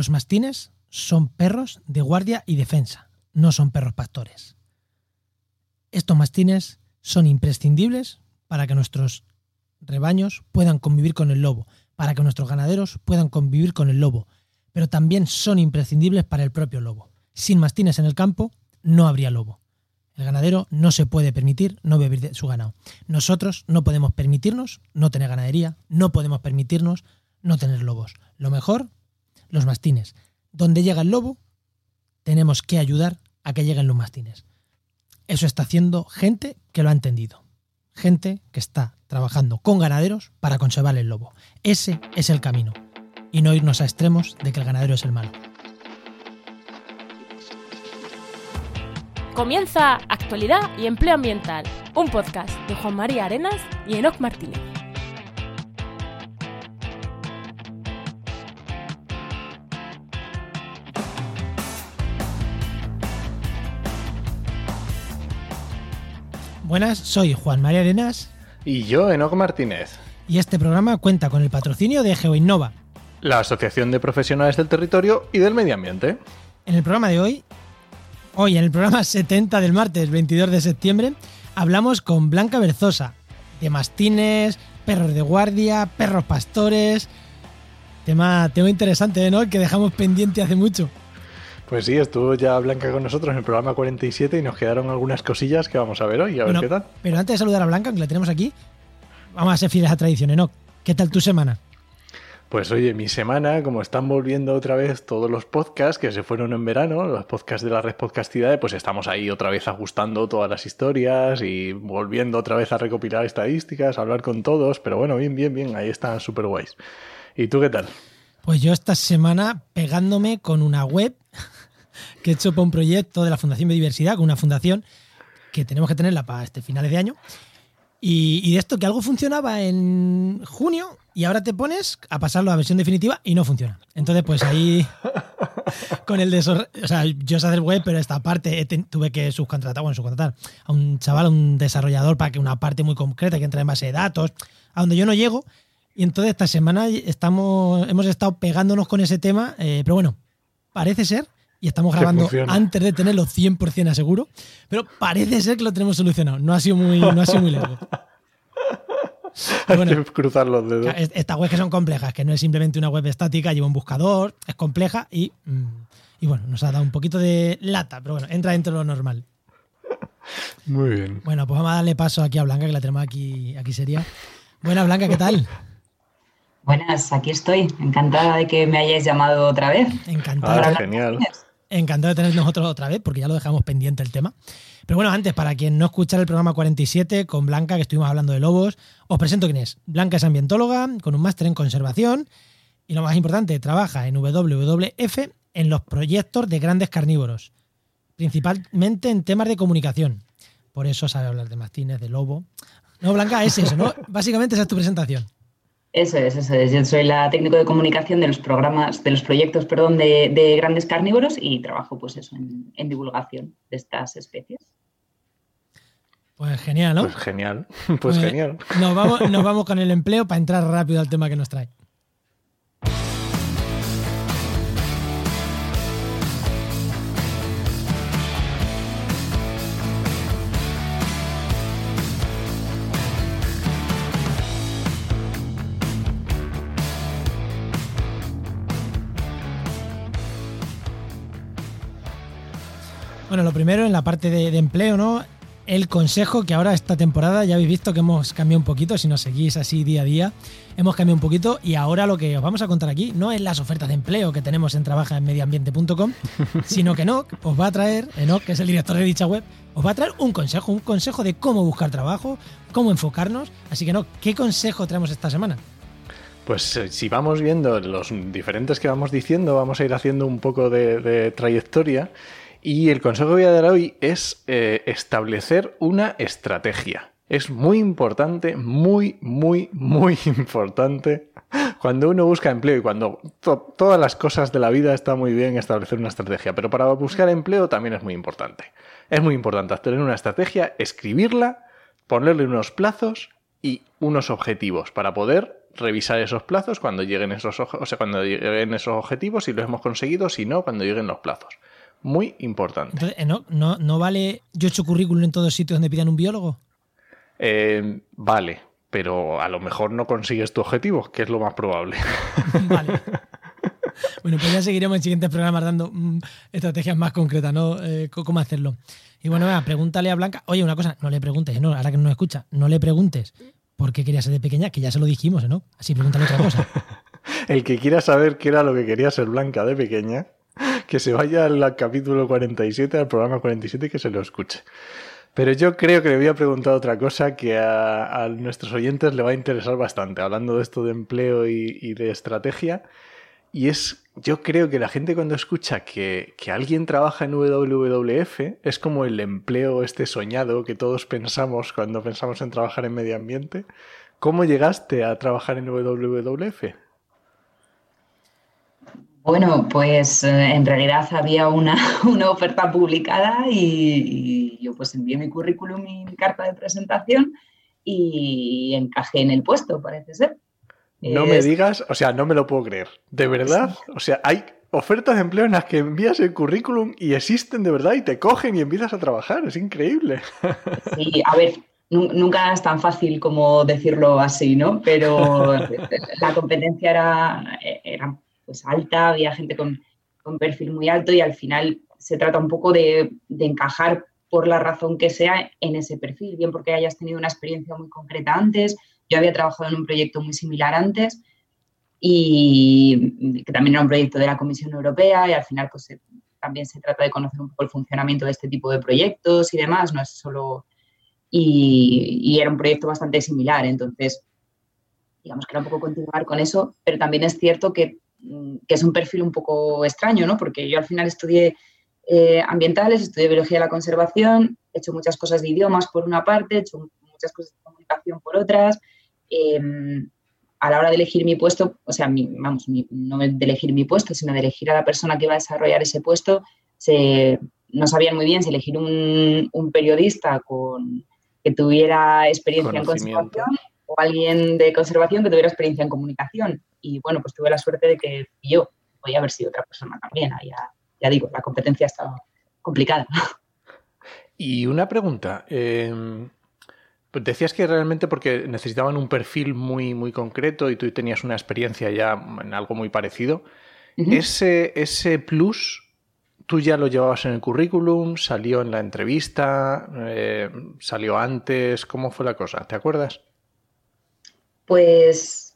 Los mastines son perros de guardia y defensa, no son perros pastores. Estos mastines son imprescindibles para que nuestros rebaños puedan convivir con el lobo, para que nuestros ganaderos puedan convivir con el lobo, pero también son imprescindibles para el propio lobo. Sin mastines en el campo no habría lobo. El ganadero no se puede permitir no beber de su ganado. Nosotros no podemos permitirnos no tener ganadería, no podemos permitirnos no tener lobos. Lo mejor, los mastines. Donde llega el lobo, tenemos que ayudar a que lleguen los mastines. Eso está haciendo gente que lo ha entendido. Gente que está trabajando con ganaderos para conservar el lobo. Ese es el camino. Y no irnos a extremos de que el ganadero es el malo. Comienza Actualidad y Empleo Ambiental, un podcast de Juan María Arenas y Enoc Martínez. Buenas, soy Juan María Arenas. Y yo, Enoc Martínez. Y este programa cuenta con el patrocinio de GeoInnova, la Asociación de Profesionales del Territorio y del Medio Ambiente. En el programa de hoy, hoy en el programa 70 del martes 22 de septiembre, hablamos con Blanca Berzosa, de mastines, perros de guardia, perros pastores. Tema, tema interesante, ¿no? Que dejamos pendiente hace mucho. Pues sí, estuvo ya Blanca con nosotros en el programa 47 y nos quedaron algunas cosillas que vamos a ver hoy, a ver qué tal. Pero antes de saludar a Blanca, que la tenemos aquí, vamos a ser fieles a tradición, ¿no? ¿Qué tal tu semana? Pues oye, mi semana, como están volviendo otra vez todos los podcasts que se fueron en verano, los podcasts de la red Podcastidad, pues estamos ahí otra vez ajustando todas las historias y volviendo otra vez a recopilar estadísticas, a hablar con todos, pero bueno, bien, bien, bien, ahí están súper guays. ¿Y tú qué tal? Pues yo esta semana pegándome con una web que he hecho para un proyecto de la Fundación Biodiversidad, con una fundación que tenemos que tenerla para este finales de año. Y, de esto que algo funcionaba en junio y ahora te pones a pasarlo a versión definitiva y no funciona. Entonces, pues ahí con el de o sea, yo sé hacer web, pero esta parte tuve que subcontratar, bueno, subcontratar a un chaval, a un desarrollador para que una parte muy concreta que entra en base de datos, a donde yo no llego. Y entonces esta semana estamos, hemos estado pegándonos con ese tema, eh, pero bueno, parece ser y estamos grabando antes de tenerlo 100% aseguro, pero parece ser que lo tenemos solucionado. No ha sido muy, no ha sido muy largo. Hay que cruzar los dedos. Estas webs que son complejas, que no es simplemente una web estática, lleva un buscador, es compleja y, mm, y bueno, nos ha dado un poquito de lata, pero bueno, entra dentro de lo normal. Muy bien. Bueno, pues vamos a darle paso aquí a Blanca, que la tenemos aquí, aquí sería. Buena Blanca, ¿qué tal? Buenas, aquí estoy. Encantada de que me hayáis llamado otra vez. Encantada. Ah, genial. Encantado de tener nosotros otra vez, porque ya lo dejamos pendiente el tema. Pero bueno, antes, para quien no escuchara el programa 47 con Blanca, que estuvimos hablando de lobos, os presento quién es. Blanca es ambientóloga, con un máster en conservación y lo más importante, trabaja en WWF en los proyectos de grandes carnívoros, principalmente en temas de comunicación. Por eso sabe hablar de mastines, de lobo. No, Blanca, es eso, ¿no? Básicamente esa es tu presentación. Eso es, eso es. Yo soy la técnico de comunicación de los programas, de los proyectos, perdón, de, grandes carnívoros y trabajo, pues eso, en, divulgación de estas especies. Pues genial, ¿no? Pues genial, pues, pues genial. Nos vamos, nos vamos con el empleo para entrar rápido al tema que nos trae. Bueno, lo primero en la parte de, empleo, ¿no? El consejo que ahora esta temporada ya habéis visto que hemos cambiado un poquito, si nos seguís así día a día, hemos cambiado un poquito y ahora lo que os vamos a contar aquí no es las ofertas de empleo que tenemos en trabaja en medioambiente.com, sino que no, os va a traer, Enoch, que es el director de dicha web, os va a traer un consejo, un consejo de cómo buscar trabajo, cómo enfocarnos. Así que no, ¿qué consejo traemos esta semana? Pues eh, si vamos viendo los diferentes que vamos diciendo, vamos a ir haciendo un poco de trayectoria y el consejo que voy a dar hoy es eh, establecer una estrategia. Es muy importante, muy, muy, muy importante cuando uno busca empleo y cuando todas las cosas de la vida está muy bien establecer una estrategia, pero para buscar empleo también es muy importante. Es muy importante tener una estrategia, escribirla, ponerle unos plazos y unos objetivos para poder revisar esos plazos cuando lleguen esos, o sea, cuando lleguen esos objetivos, si los hemos conseguido, si no, cuando lleguen los plazos. Muy importante. Entonces, eh, ¿no, no, no vale yo he hecho currículum en todos sitios donde pidan un biólogo? Eh, vale, pero a lo mejor no consigues tu objetivo, que es lo más probable. vale. Bueno, pues ya seguiremos en siguientes programas dando mm, estrategias más concretas, ¿no? Eh, cómo hacerlo. Y bueno, venga, pregúntale a Blanca. Oye, una cosa, no le preguntes, no, ahora que no nos escucha, no le preguntes por qué quería ser de pequeña, que ya se lo dijimos, ¿no? Así pregúntale otra cosa. El que quiera saber qué era lo que quería ser Blanca de pequeña, que se vaya al capítulo 47, al programa 47 y que se lo escuche. Pero yo creo que le voy a preguntar otra cosa que a, nuestros oyentes le va a interesar bastante, hablando de esto de empleo y de estrategia. Y es, yo creo que la gente cuando escucha que, alguien trabaja en WWF es como el empleo este soñado que todos pensamos cuando pensamos en trabajar en medio ambiente. ¿Cómo llegaste a trabajar en WWF? Bueno, pues eh, en realidad había una, oferta publicada y, y, yo pues envié mi currículum y mi carta de presentación y encajé en el puesto, parece ser. No me digas, o sea, no me lo puedo creer. ¿De verdad? O sea, hay ofertas de empleo en las que envías el currículum y existen de verdad y te cogen y empiezas a trabajar. Es increíble. Sí, a ver, nunca es tan fácil como decirlo así, ¿no? Pero la competencia era, era pues alta, había gente con, perfil muy alto y al final se trata un poco de, de encajar por la razón que sea en ese perfil, bien porque hayas tenido una experiencia muy concreta antes, yo había trabajado en un proyecto muy similar antes y que también era un proyecto de la Comisión Europea y al final pues también se trata de conocer un poco el funcionamiento de este tipo de proyectos y demás, no es solo... Y, era un proyecto bastante similar, entonces digamos que era un poco continuar con eso, pero también es cierto que, que es un perfil un poco extraño, ¿no? Porque yo al final estudié eh, ambientales, estudié biología de la conservación, he hecho muchas cosas de idiomas por una parte, he hecho muchas cosas de comunicación por otras, Em, a la hora de elegir mi puesto, o sea, vamos, no de elegir mi puesto, sino de elegir a la persona que va a desarrollar ese puesto, se, no sabían muy bien si elegir un, periodista con, que tuviera experiencia en conservación o alguien de conservación que tuviera experiencia en comunicación. Y bueno, pues tuve la suerte de que yo podía haber sido otra persona también. Ya, ya digo, la competencia estaba complicada. Y una pregunta. Eh, pues decías que realmente porque necesitaban un perfil muy, muy concreto y tú tenías una experiencia ya en algo muy parecido. ese, ese plus, tú ya lo llevabas en el currículum, salió en la entrevista, eh, salió antes, ¿cómo fue la cosa? ¿Te acuerdas? Pues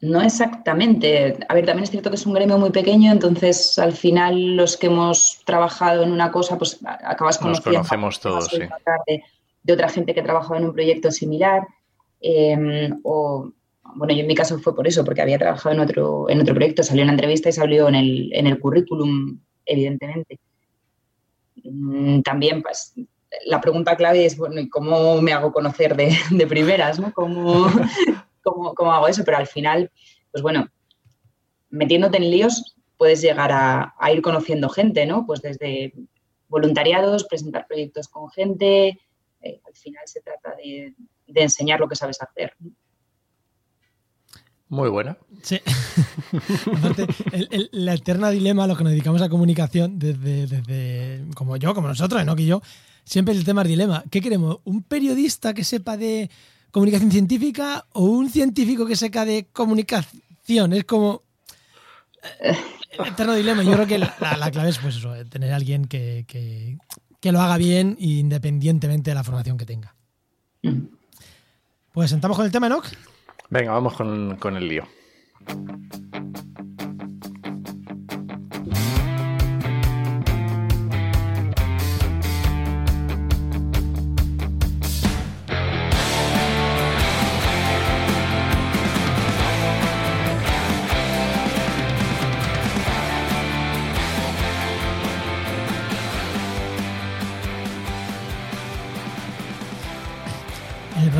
no exactamente. A ver, también es cierto que es un gremio muy pequeño, entonces al final los que hemos trabajado en una cosa, pues acabas conociendo. Nos conocemos todos, sí de otra gente que trabajaba en un proyecto similar. Em, o, bueno, yo en mi caso fue por eso, porque había trabajado en otro, en otro proyecto, salió en la entrevista y salió en el, en el currículum, evidentemente. Mm, también, pues, la pregunta clave es, bueno, ¿cómo me hago conocer de, de primeras? ¿no? ¿Cómo, cómo, cómo hago eso? Pero al final, pues bueno, metiéndote en líos puedes llegar a, a, ir conociendo gente, ¿no? Pues desde voluntariados, presentar proyectos con gente, eh, al final se trata de, enseñar lo que sabes hacer. Muy buena. Sí. el, la eterna dilema a los que nos dedicamos a comunicación, desde, desde como yo, como nosotros, no que yo, siempre el tema es dilema. ¿Qué queremos? ¿Un periodista que sepa de comunicación científica o un científico que sepa de comunicación? Es como. El eh, eterno dilema. Yo creo que la, clave es pues eso, tener a alguien que, que lo haga bien independientemente de la formación que tenga. Mm. Pues sentamos con el tema, Enoch. Venga, vamos con, con el lío.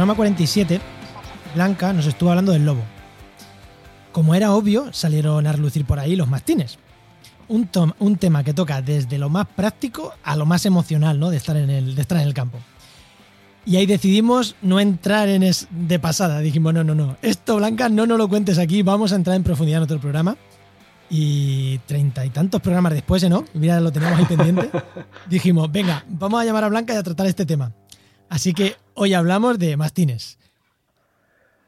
Programa 47, Blanca nos estuvo hablando del lobo. Como era obvio, salieron a relucir por ahí los mastines. Un, un tema que toca desde lo más práctico a lo más emocional ¿no? de, estar en el, de estar en el campo. Y ahí decidimos no entrar en es de pasada. Dijimos, no, no, no. Esto, Blanca, no nos lo cuentes aquí. Vamos a entrar en profundidad en otro programa. Y treinta y tantos programas después, ¿no? Mira, lo teníamos ahí pendiente. Dijimos, venga, vamos a llamar a Blanca y a tratar este tema. Así que hoy hablamos de mastines.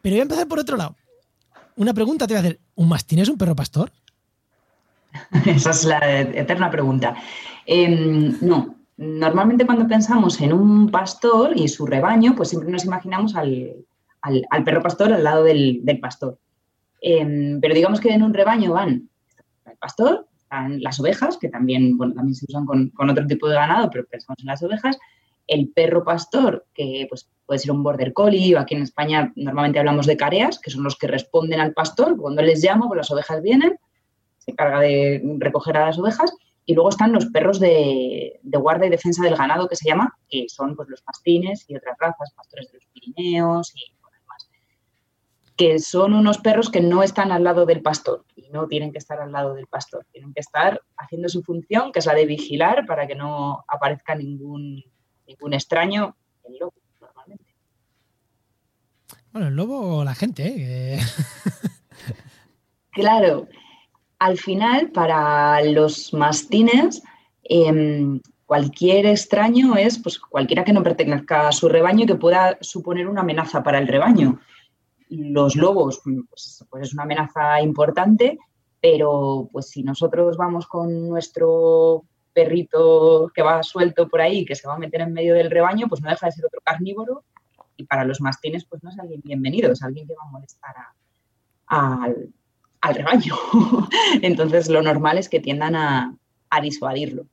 Pero voy a empezar por otro lado. Una pregunta te voy a hacer. ¿Un mastín es un perro pastor? Esa es la eterna pregunta. Em, no, normalmente cuando pensamos en un pastor y su rebaño, pues siempre nos imaginamos al, perro pastor al lado del, pastor. Em, pero digamos que en un rebaño van el pastor, están las ovejas, que también, bueno, también se usan con, con otro tipo de ganado, pero pensamos en las ovejas, el perro pastor, que pues, puede ser un border collie, o aquí en España normalmente hablamos de careas, que son los que responden al pastor, cuando les llamo, pues las ovejas vienen, se encarga de recoger a las ovejas, y luego están los perros de, guarda y defensa del ganado, que se llama, que son pues, los pastines y otras razas, pastores de los Pirineos y que son unos perros que no están al lado del pastor y no tienen que estar al lado del pastor, tienen que estar haciendo su función, que es la de vigilar para que no aparezca ningún ningún extraño, el lobo, normalmente. Bueno, el lobo o la gente, ¿eh? claro. Al final, para los mastines, em, cualquier extraño es pues, cualquiera que no pertenezca a su rebaño y que pueda suponer una amenaza para el rebaño. Los lobos, pues, pues es una amenaza importante, pero pues si nosotros vamos con nuestro perrito que va suelto por ahí, que se va a meter en medio del rebaño, pues no deja de ser otro carnívoro y para los mastines pues no es alguien bienvenido, es alguien que va a molestar al, rebaño. Entonces lo normal es que tiendan a, disuadirlo.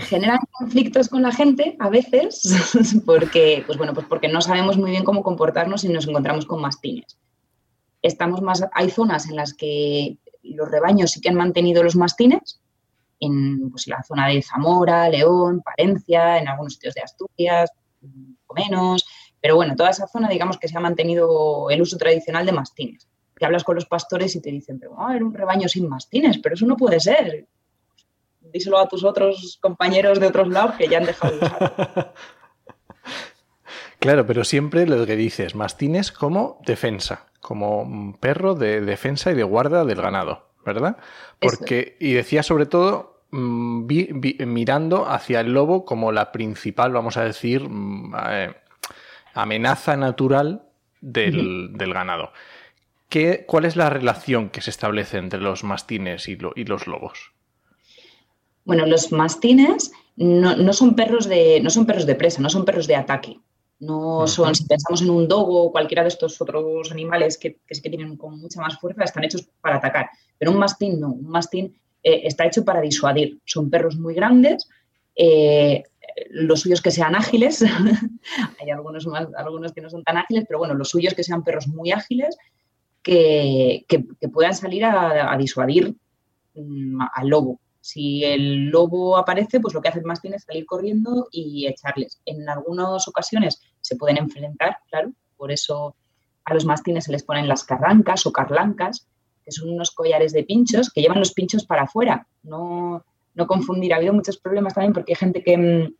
Generan conflictos con la gente a veces porque, pues bueno, pues porque no sabemos muy bien cómo comportarnos si nos encontramos con mastines. Estamos más, hay zonas en las que los rebaños sí que han mantenido los mastines en pues, la zona de Zamora, León, Palencia, en algunos sitios de Asturias, o menos. Pero bueno, toda esa zona, digamos que se ha mantenido el uso tradicional de mastines. Que hablas con los pastores y te dicen, pero ah, era un rebaño sin mastines, pero eso no puede ser. Díselo a tus otros compañeros de otros lados que ya han dejado de usar. Claro, pero siempre lo que dices, mastines como defensa como perro de defensa y de guarda del ganado, ¿verdad? Porque, y decía sobre todo mm, mirando hacia el lobo como la principal, vamos a decir, mm, eh, amenaza natural del, ganado. ¿Qué, ¿Cuál es la relación que se establece entre los mastines y, los lobos? Bueno, los mastines no, no, son perros de, no son perros de presa, no son perros de ataque. No son, si pensamos en un dogo o cualquiera de estos otros animales que, que sí que tienen con mucha más fuerza, están hechos para atacar. Pero un mastín no, un mastín eh, está hecho para disuadir. Son perros muy grandes, eh, los suyos que sean ágiles, hay algunos, más, algunos que no son tan ágiles, pero bueno, los suyos que sean perros muy ágiles que, puedan salir a, disuadir mm, al lobo. Si el lobo aparece, pues lo que hace el mastín es salir corriendo y echarles. En algunas ocasiones se pueden enfrentar, claro, por eso a los mastines se les ponen las carrancas o carlancas, que son unos collares de pinchos que llevan los pinchos para afuera. No, no confundir, ha habido muchos problemas también porque hay gente que, mm,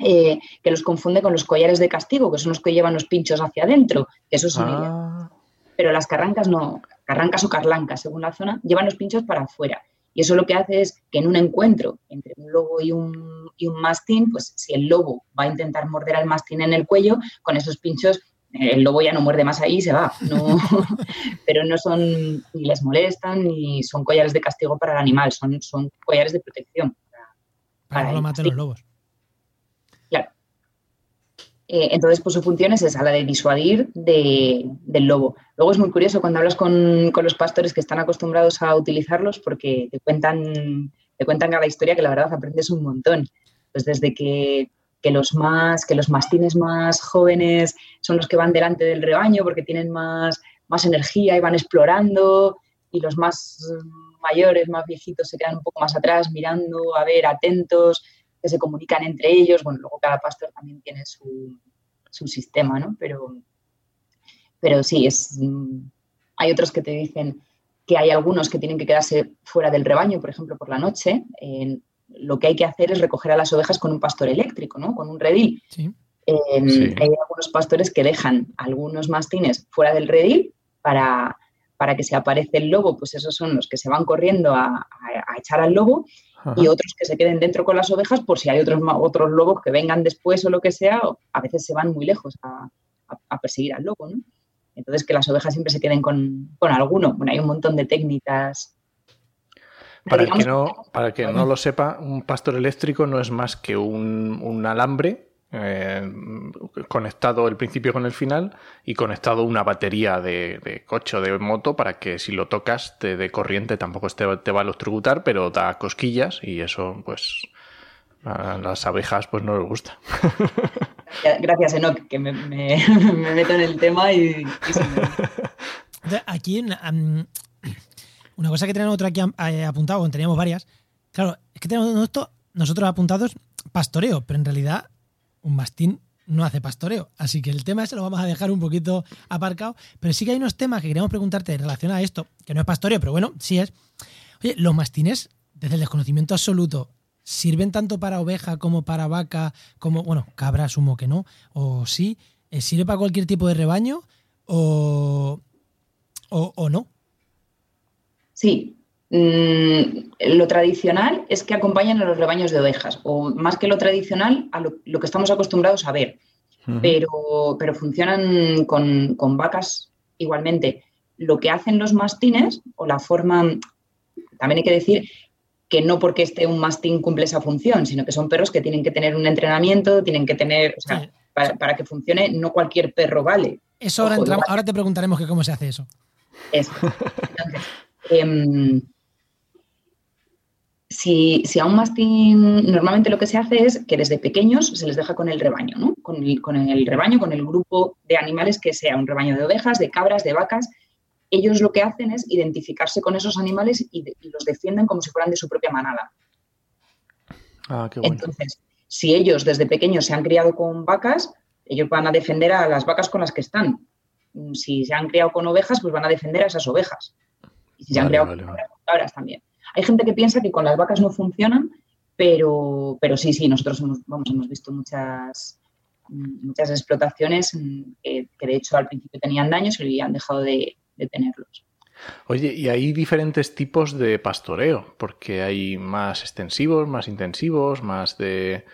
eh, que los confunde con los collares de castigo, que son los que llevan los pinchos hacia adentro, que eso son ah. Pero las carrancas no, carrancas o carlancas, según la zona, llevan los pinchos para afuera. Y eso lo que hace es que en un encuentro entre un lobo y un, y un mastín, pues si el lobo va a intentar morder al mastín en el cuello, con esos pinchos el lobo ya no muerde más ahí y se va. pero no son, ni les molestan, ni son collares de castigo para el animal, son, son collares de protección. Para, que no maten los lobos. Eh, entonces, pues su función es esa, la de disuadir del lobo. Luego es muy curioso cuando hablas con, los pastores que están acostumbrados a utilizarlos porque te cuentan, te cuentan cada historia que la verdad aprendes un montón. Pues desde que, los más, que los mastines más jóvenes son los que van delante del rebaño porque tienen más, más energía y van explorando, y los más mayores, más viejitos, se quedan un poco más atrás mirando, a ver, atentos, que se comunican entre ellos. Bueno, luego cada pastor también tiene su, sistema, ¿no? Pero, pero sí, es, mm, hay otros que te dicen que hay algunos que tienen que quedarse fuera del rebaño, por ejemplo, por la noche. lo que hay que hacer es recoger a las ovejas con un pastor eléctrico, ¿no? Con un redil. Sí. Sí. Hay algunos pastores que dejan algunos mastines fuera del redil para, para que si aparece el lobo, pues esos son los que se van corriendo a, a- a echar al lobo Ajá. y otros que se queden dentro con las ovejas por si hay otros, otros lobos que vengan después o lo que sea, a veces se van muy lejos a, a- a perseguir al lobo, ¿no? Entonces que las ovejas siempre se queden con, con alguno. Bueno, hay un montón de técnicas. Para el que no, para el que no lo sepa, un pastor eléctrico no es más que un, un alambre eh, conectado el principio con el final y conectado una batería de, de coche o de moto para que si lo tocas te dé corriente, tampoco te, te va a electrocutar, pero da cosquillas y eso pues a las abejas pues no les gusta. Gracias, Enoch, que me, me- me meto en el tema y, y se me- Entonces, Aquí, una cosa que tenemos otro aquí eh, apuntado, teníamos varias. Claro, es que tenemos esto, nosotros apuntados pastoreo, pero en realidad un mastín no hace pastoreo. Así que el tema ese lo vamos a dejar un poquito aparcado. Pero sí que hay unos temas que queremos preguntarte en relación a esto, que no es pastoreo, pero bueno, sí es. Oye, los mastines, desde el desconocimiento absoluto, ¿sirven tanto para oveja como para vaca, como, bueno, cabra asumo que no, o sí? ¿Eh, ¿Sirve para cualquier tipo de rebaño o, o, o no? Sí. Mm, lo tradicional es que acompañan a los rebaños de ovejas, o más que lo tradicional, a lo, lo que estamos acostumbrados a ver. pero, pero funcionan con, con vacas igualmente. Lo que hacen los mastines, o la forma, también hay que decir que no porque esté un mastín cumple esa función, sino que son perros que tienen que tener un entrenamiento, tienen que tener, o sea, Sí. para, para que funcione, no cualquier perro vale. Eso ahora, Ojo, entramos- igual. ahora te preguntaremos que cómo se hace eso. Eso. Entonces, em, si, si a un mastín, normalmente lo que se hace es que desde pequeños se les deja con el rebaño, ¿no? Con el, con el rebaño, con el grupo de animales que sea, un rebaño de ovejas, de cabras, de vacas. Ellos lo que hacen es identificarse con esos animales y, de- y los defienden como si fueran de su propia manada. Ah, qué bueno. Entonces, si ellos desde pequeños se han criado con vacas, ellos van a defender a las vacas con las que están. Mm, Si se han criado con ovejas, pues van a defender a esas ovejas. Y si se han criado vale, con vale. cabras, con cabras también. Hay gente que piensa que con las vacas no funcionan, pero, pero sí, sí, nosotros hemos, vamos, hemos visto muchas, mm, muchas explotaciones mm, que, de hecho al principio tenían daños y han dejado de, de tenerlos. Oye, y hay diferentes tipos de pastoreo, porque hay más extensivos, más intensivos, más de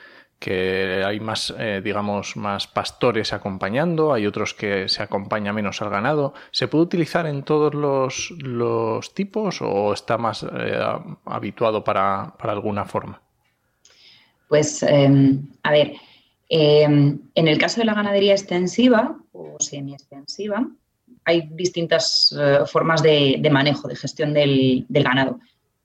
que hay más, eh, digamos, más pastores acompañando, hay otros que se acompaña menos al ganado. ¿Se puede utilizar en todos los, tipos o está más eh, habituado para, para alguna forma? Pues, eh, a ver, eh, en el caso de la ganadería extensiva o semi-extensiva, hay distintas eh, formas de, de manejo, de gestión del, del ganado.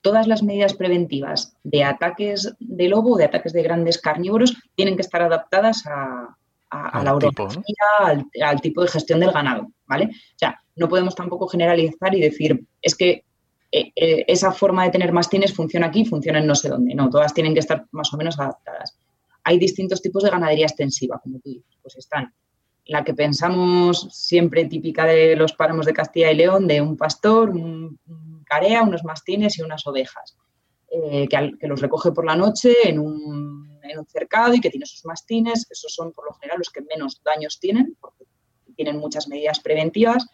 Todas las medidas preventivas de ataques de lobo, de ataques de grandes carnívoros, tienen que estar adaptadas a, a- a Al la orografía, al, al tipo de gestión del ganado, ¿vale? O sea, no podemos tampoco generalizar y decir, es que eh, eh, esa forma de tener mastines funciona aquí, funciona en no sé dónde. No, todas tienen que estar más o menos adaptadas. Hay distintos tipos de ganadería extensiva, como tú dices. Pues están la que pensamos siempre típica de los páramos de Castilla y León, de un pastor, un carea, unos mastines y unas ovejas, eh, que, los recoge por la noche en un, en un cercado y que tiene sus mastines. Esos son por lo general los que menos daños tienen, porque tienen muchas medidas preventivas.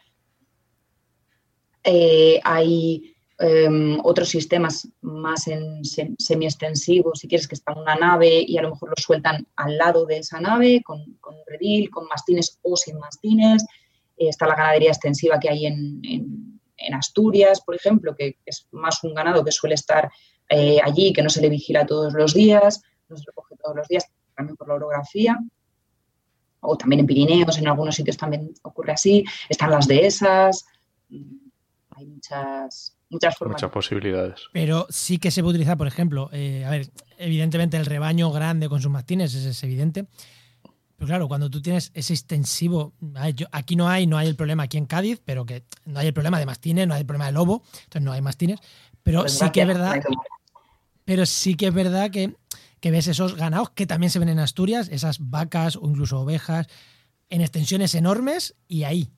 Eh, hay em, otros sistemas más en sem- semi-extensivos, si quieres, que está en una nave y a lo mejor los sueltan al lado de esa nave, con, redil, con mastines o sin mastines. Eh, está la ganadería extensiva que hay en- en Asturias, por ejemplo, que es más un ganado que suele estar eh, allí, que no se le vigila todos los días, no se le coge todos los días, también por la orografía. O también en Pirineos, en algunos sitios también ocurre así. Están las dehesas. mm, Hay muchas, muchas formas. Muchas posibilidades. Pero sí que se puede utilizar, por ejemplo, eh, a ver, evidentemente el rebaño grande con sus mastines, ese es evidente. Pero claro, cuando tú tienes ese extensivo, yo- aquí no hay, no hay el problema aquí en Cádiz, pero que no hay el problema de mastines, no hay el problema de lobo, entonces no hay mastines. Pero Pues sí que es verdad, pero sí que es verdad que, que ves esos ganados que también se ven en Asturias, esas vacas o incluso ovejas, en extensiones enormes y ahí,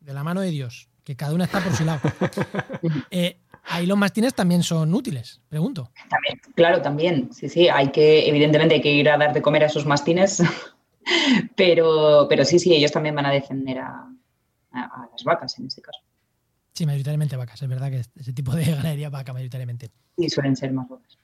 de la mano de Dios, que cada una está por su lado. Eh, Ahí los mastines también son útiles, pregunto. También, claro, también. Sí, sí, hay que, evidentemente hay que ir a dar de comer a esos mastines, pero, pero sí, sí, ellos también van a defender a, a las vacas en este caso. Sí, mayoritariamente vacas. Es verdad que ese tipo de ganadería vaca mayoritariamente. Sí, suelen ser más vacas.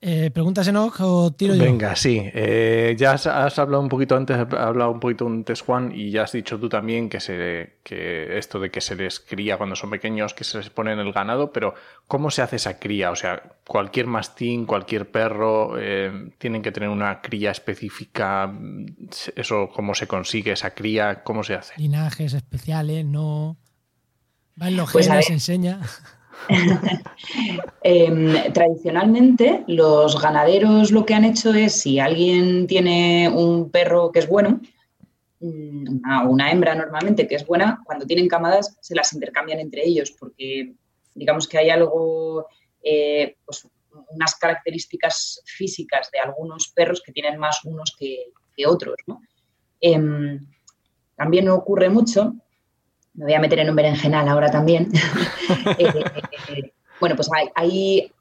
Eh, ¿Preguntas, Enoch, o tiro yo? Venga, sí. Eh, ya has, hablado un poquito antes, has hablado un poquito antes, Juan, y ya has dicho tú también que, se, que esto de que se les cría cuando son pequeños, que se les pone en el ganado, pero ¿cómo se hace esa cría? O sea, cualquier mastín, cualquier perro, eh, tienen que tener una cría específica. ¿Eso cómo se consigue esa cría? ¿Cómo se hace? Linajes especiales, no. Va en los pues genes, enseña. Em, tradicionalmente, los ganaderos lo que han hecho es, si alguien tiene un perro que es bueno, mm, una, hembra normalmente que es buena, cuando tienen camadas se las intercambian entre ellos, porque digamos que hay algo, eh, pues unas características físicas de algunos perros que tienen más unos que, otros. Em, también ocurre mucho me voy a meter en un berenjenal ahora también. Eh, eh, bueno, pues hay,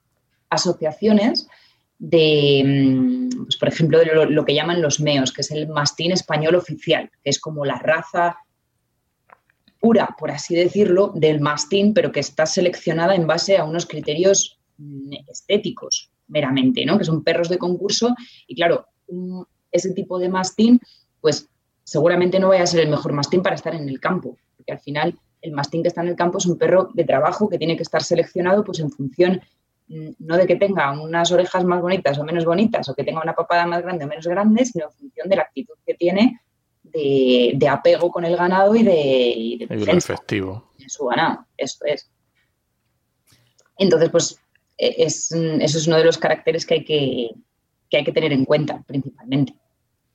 asociaciones de, mm, pues por ejemplo, de lo, que llaman los meos, que es el mastín español oficial, que es como la raza pura, por así decirlo, del mastín, pero que está seleccionada en base a unos criterios mm, estéticos meramente, ¿no? Que son perros de concurso y claro, ese tipo de mastín, pues seguramente no vaya a ser el mejor mastín para estar en el campo, porque al final el mastín que está en el campo es un perro de trabajo que tiene que estar seleccionado pues en función mm, no de que tenga unas orejas más bonitas o menos bonitas o que tenga una papada más grande o menos grande, sino en función de la actitud que tiene de, apego con el ganado y de, de, efectivo. En su ganado, eso es. Entonces, pues e, es, eso es uno de los caracteres que hay que, que hay que tener en cuenta principalmente,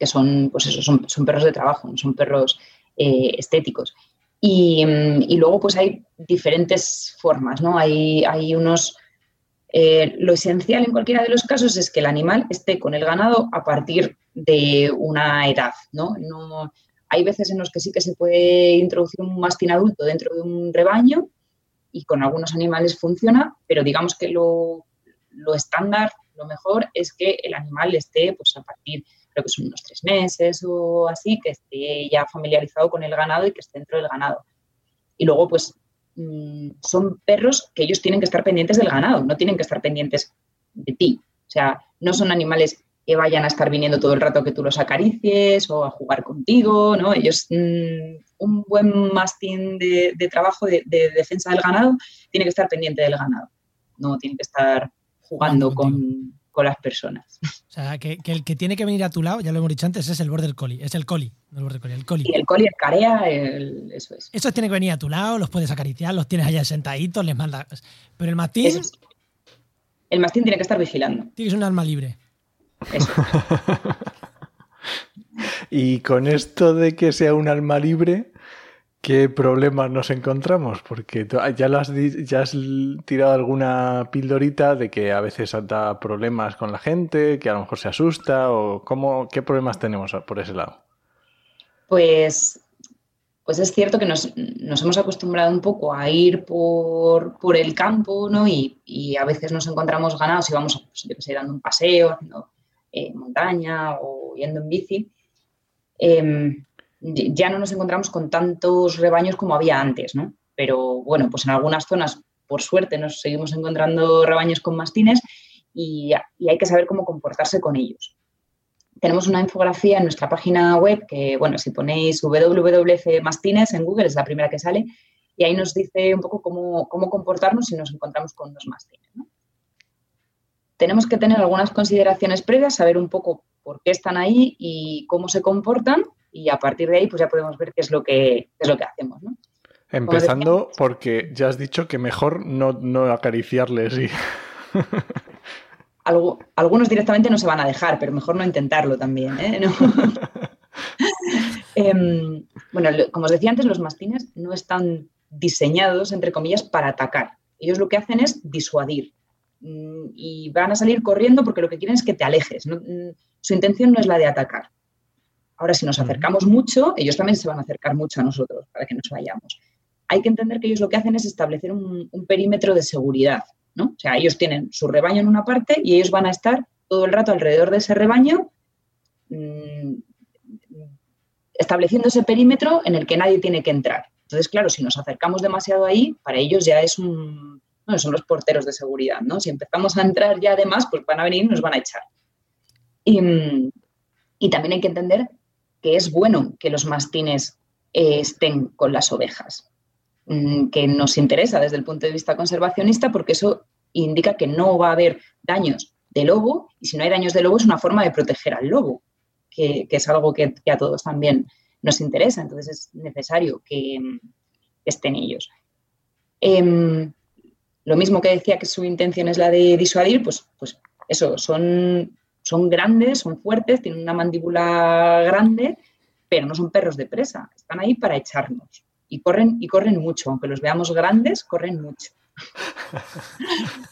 que son, pues eso, son, son perros de trabajo, no son perros eh, estéticos. Mm, y, luego pues hay diferentes formas, ¿no? Hay, hay unos... Eh, lo esencial en cualquiera de los casos es que el animal esté con el ganado a partir de una edad, ¿no? no hay veces en los que sí que se puede introducir un mastín adulto dentro de un rebaño y con algunos animales funciona, pero digamos que lo, lo estándar, lo mejor es que el animal esté pues a partir creo que son unos tres meses o así, que esté ya familiarizado con el ganado y que esté dentro del ganado. Y luego, pues, mm, son perros que ellos tienen que estar pendientes del ganado, no tienen que estar pendientes de ti. O sea, no son animales que vayan a estar viniendo todo el rato que tú los acaricies o a jugar contigo, ¿no? Ellos, mm, un buen mastín de, trabajo, de, defensa del ganado, tiene que estar pendiente del ganado, no tiene que estar jugando con, con las personas. O sea, que, el que tiene que venir a tu lado, ya lo hemos dicho antes, es el border collie, es el collie, no el border collie, el collie. Y el collie, el carea, eso es. Estos tienen que venir a tu lado, los puedes acariciar, los tienes allá sentaditos, les mandas. Pero el mastín. El mastín tiene que estar vigilando. Tiene que ser un arma libre. Eso. y con esto de que sea un alma libre, ¿Qué problemas nos encontramos? Porque ya, lo has, ya has tirado alguna pildorita de que a veces da problemas con la gente, que a lo mejor se asusta, o cómo, ¿qué problemas tenemos por ese lado? Pues, pues es cierto que nos, hemos acostumbrado un poco a ir por, el campo, ¿no? Y, a veces nos encontramos ganados y vamos, pues, yo dando un paseo, haciendo eh, montaña o yendo en bici. Em, ya no nos encontramos con tantos rebaños como había antes, ¿no? Pero bueno, pues en algunas zonas, por suerte, nos seguimos encontrando rebaños con mastines y, hay que saber cómo comportarse con ellos. Tenemos una infografía en nuestra página web que, bueno, si ponéis WWF Mastines en Google es la primera que sale y ahí nos dice un poco cómo, cómo comportarnos si nos encontramos con los mastines. Tenemos que tener algunas consideraciones previas, saber un poco por qué están ahí y cómo se comportan y a partir de ahí pues ya podemos ver qué es lo que, es lo que hacemos. ¿no? Empezando porque ya has dicho que mejor no, no acariciarles y... algunos directamente no se van a dejar, pero mejor no intentarlo también. ¿eh? Em, bueno, como os decía antes, los mastines no están diseñados, entre comillas, para atacar. Ellos lo que hacen es disuadir mm, y van a salir corriendo porque lo que quieren es que te alejes. Mm, su intención no es la de atacar. Ahora, si nos acercamos mucho, ellos también se van a acercar mucho a nosotros para que nos vayamos. hay que entender que ellos lo que hacen es establecer un, perímetro de seguridad, ¿no? O sea, ellos tienen su rebaño en una parte y ellos van a estar todo el rato alrededor de ese rebaño mm, estableciendo ese perímetro en el que nadie tiene que entrar. Entonces, claro, si nos acercamos demasiado ahí, para ellos ya es un, son los porteros de seguridad, ¿no? Si empezamos a entrar ya además, pues van a venir y nos van a echar. Y, y también hay que entender que es bueno que los mastines eh, estén con las ovejas, mm, que nos interesa desde el punto de vista conservacionista porque eso indica que no va a haber daños de lobo y si no hay daños de lobo es una forma de proteger al lobo, que, es algo que, a todos también nos interesa, entonces es necesario que, estén ellos. Em, lo mismo que decía que su intención es la de disuadir, pues, pues eso, son son grandes, son fuertes, tienen una mandíbula grande, pero no son perros de presa. Están ahí para echarnos. Y corren, y corren mucho, aunque los veamos grandes, corren mucho.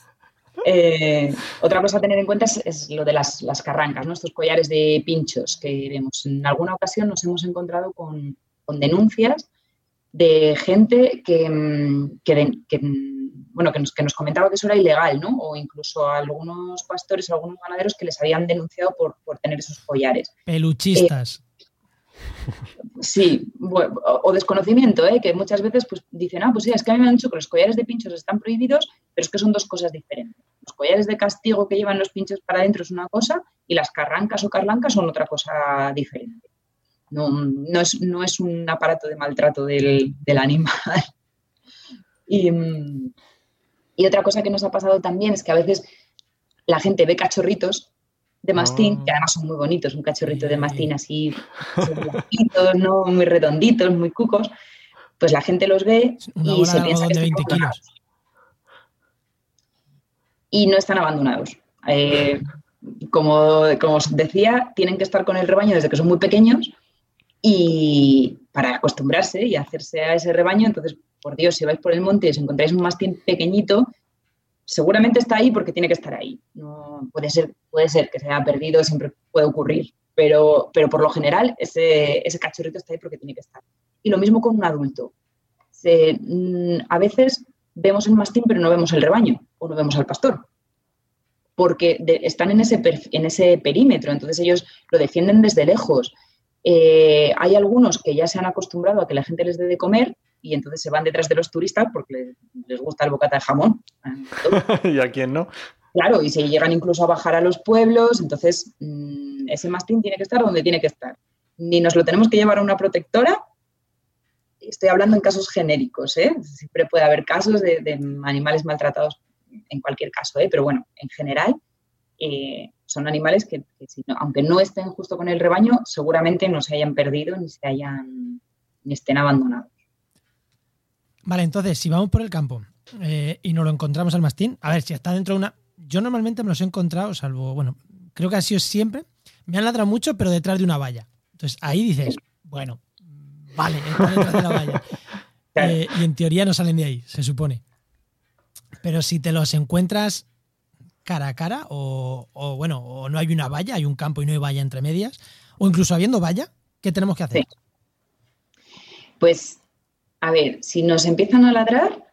Eh, otra cosa a tener en cuenta es, lo de las, carrancas, ¿no? estos collares de pinchos que vemos. En alguna ocasión nos hemos encontrado con, denuncias de gente que, que bueno, que nos, que nos comentaba que eso era ilegal, ¿no? O incluso a algunos pastores, a algunos ganaderos que les habían denunciado por, tener esos collares. Peluchistas. Eh, sí, o, desconocimiento, ¿eh? que muchas veces pues, dicen, ah, pues sí, es que a mí me han dicho que los collares de pinchos están prohibidos, pero es que son dos cosas diferentes. Los collares de castigo que llevan los pinchos para adentro es una cosa y las carrancas o carlancas son otra cosa diferente. No, no, es, no es un aparato de maltrato del, del animal. Y, mm, y otra cosa que nos ha pasado también es que a veces la gente ve cachorritos de mastín, ah. que además son muy bonitos, un cachorrito de mastín así, ¿no? muy redonditos, muy cucos, pues la gente los ve y se piensa que están abandonados. Y no están abandonados. Eh, como, como os decía, tienen que estar con el rebaño desde que son muy pequeños y para acostumbrarse y hacerse a ese rebaño, entonces por Dios, si vais por el monte y os encontráis un mastín pequeñito, seguramente está ahí porque tiene que estar ahí. No, puede, ser, puede ser que se haya perdido, siempre puede ocurrir, pero, pero por lo general ese, cachorrito está ahí porque tiene que estar. Y lo mismo con un adulto. Mm, a veces vemos el mastín pero no vemos el rebaño o no vemos al pastor porque están en ese, en ese perímetro, entonces ellos lo defienden desde lejos. Eh, hay algunos que ya se han acostumbrado a que la gente les dé de comer y entonces se van detrás de los turistas porque les, gusta el bocata de jamón. ¿Y a quién no? Claro, y se llegan incluso a bajar a los pueblos, entonces mm, ese mastín tiene que estar donde tiene que estar. Ni nos lo tenemos que llevar a una protectora, estoy hablando en casos genéricos, ¿eh? siempre puede haber casos de, animales maltratados en cualquier caso, ¿eh? pero bueno, en general eh, son animales que, aunque no estén justo con el rebaño, seguramente no se hayan perdido ni se hayan ni estén abandonados. Vale, entonces, si vamos por el campo eh, y nos lo encontramos al mastín, a ver, si está dentro de una... Yo normalmente me los he encontrado, salvo, bueno, creo que ha sido siempre, me han ladrado mucho, pero detrás de una valla. Entonces, ahí dices, bueno, vale, está detrás de la valla. Eh, y en teoría no salen de ahí, se supone. Pero si te los encuentras cara a cara, o, o, bueno, o no hay una valla, hay un campo y no hay valla entre medias, o incluso habiendo valla, ¿qué tenemos que hacer? Pues a ver, si nos empiezan a ladrar,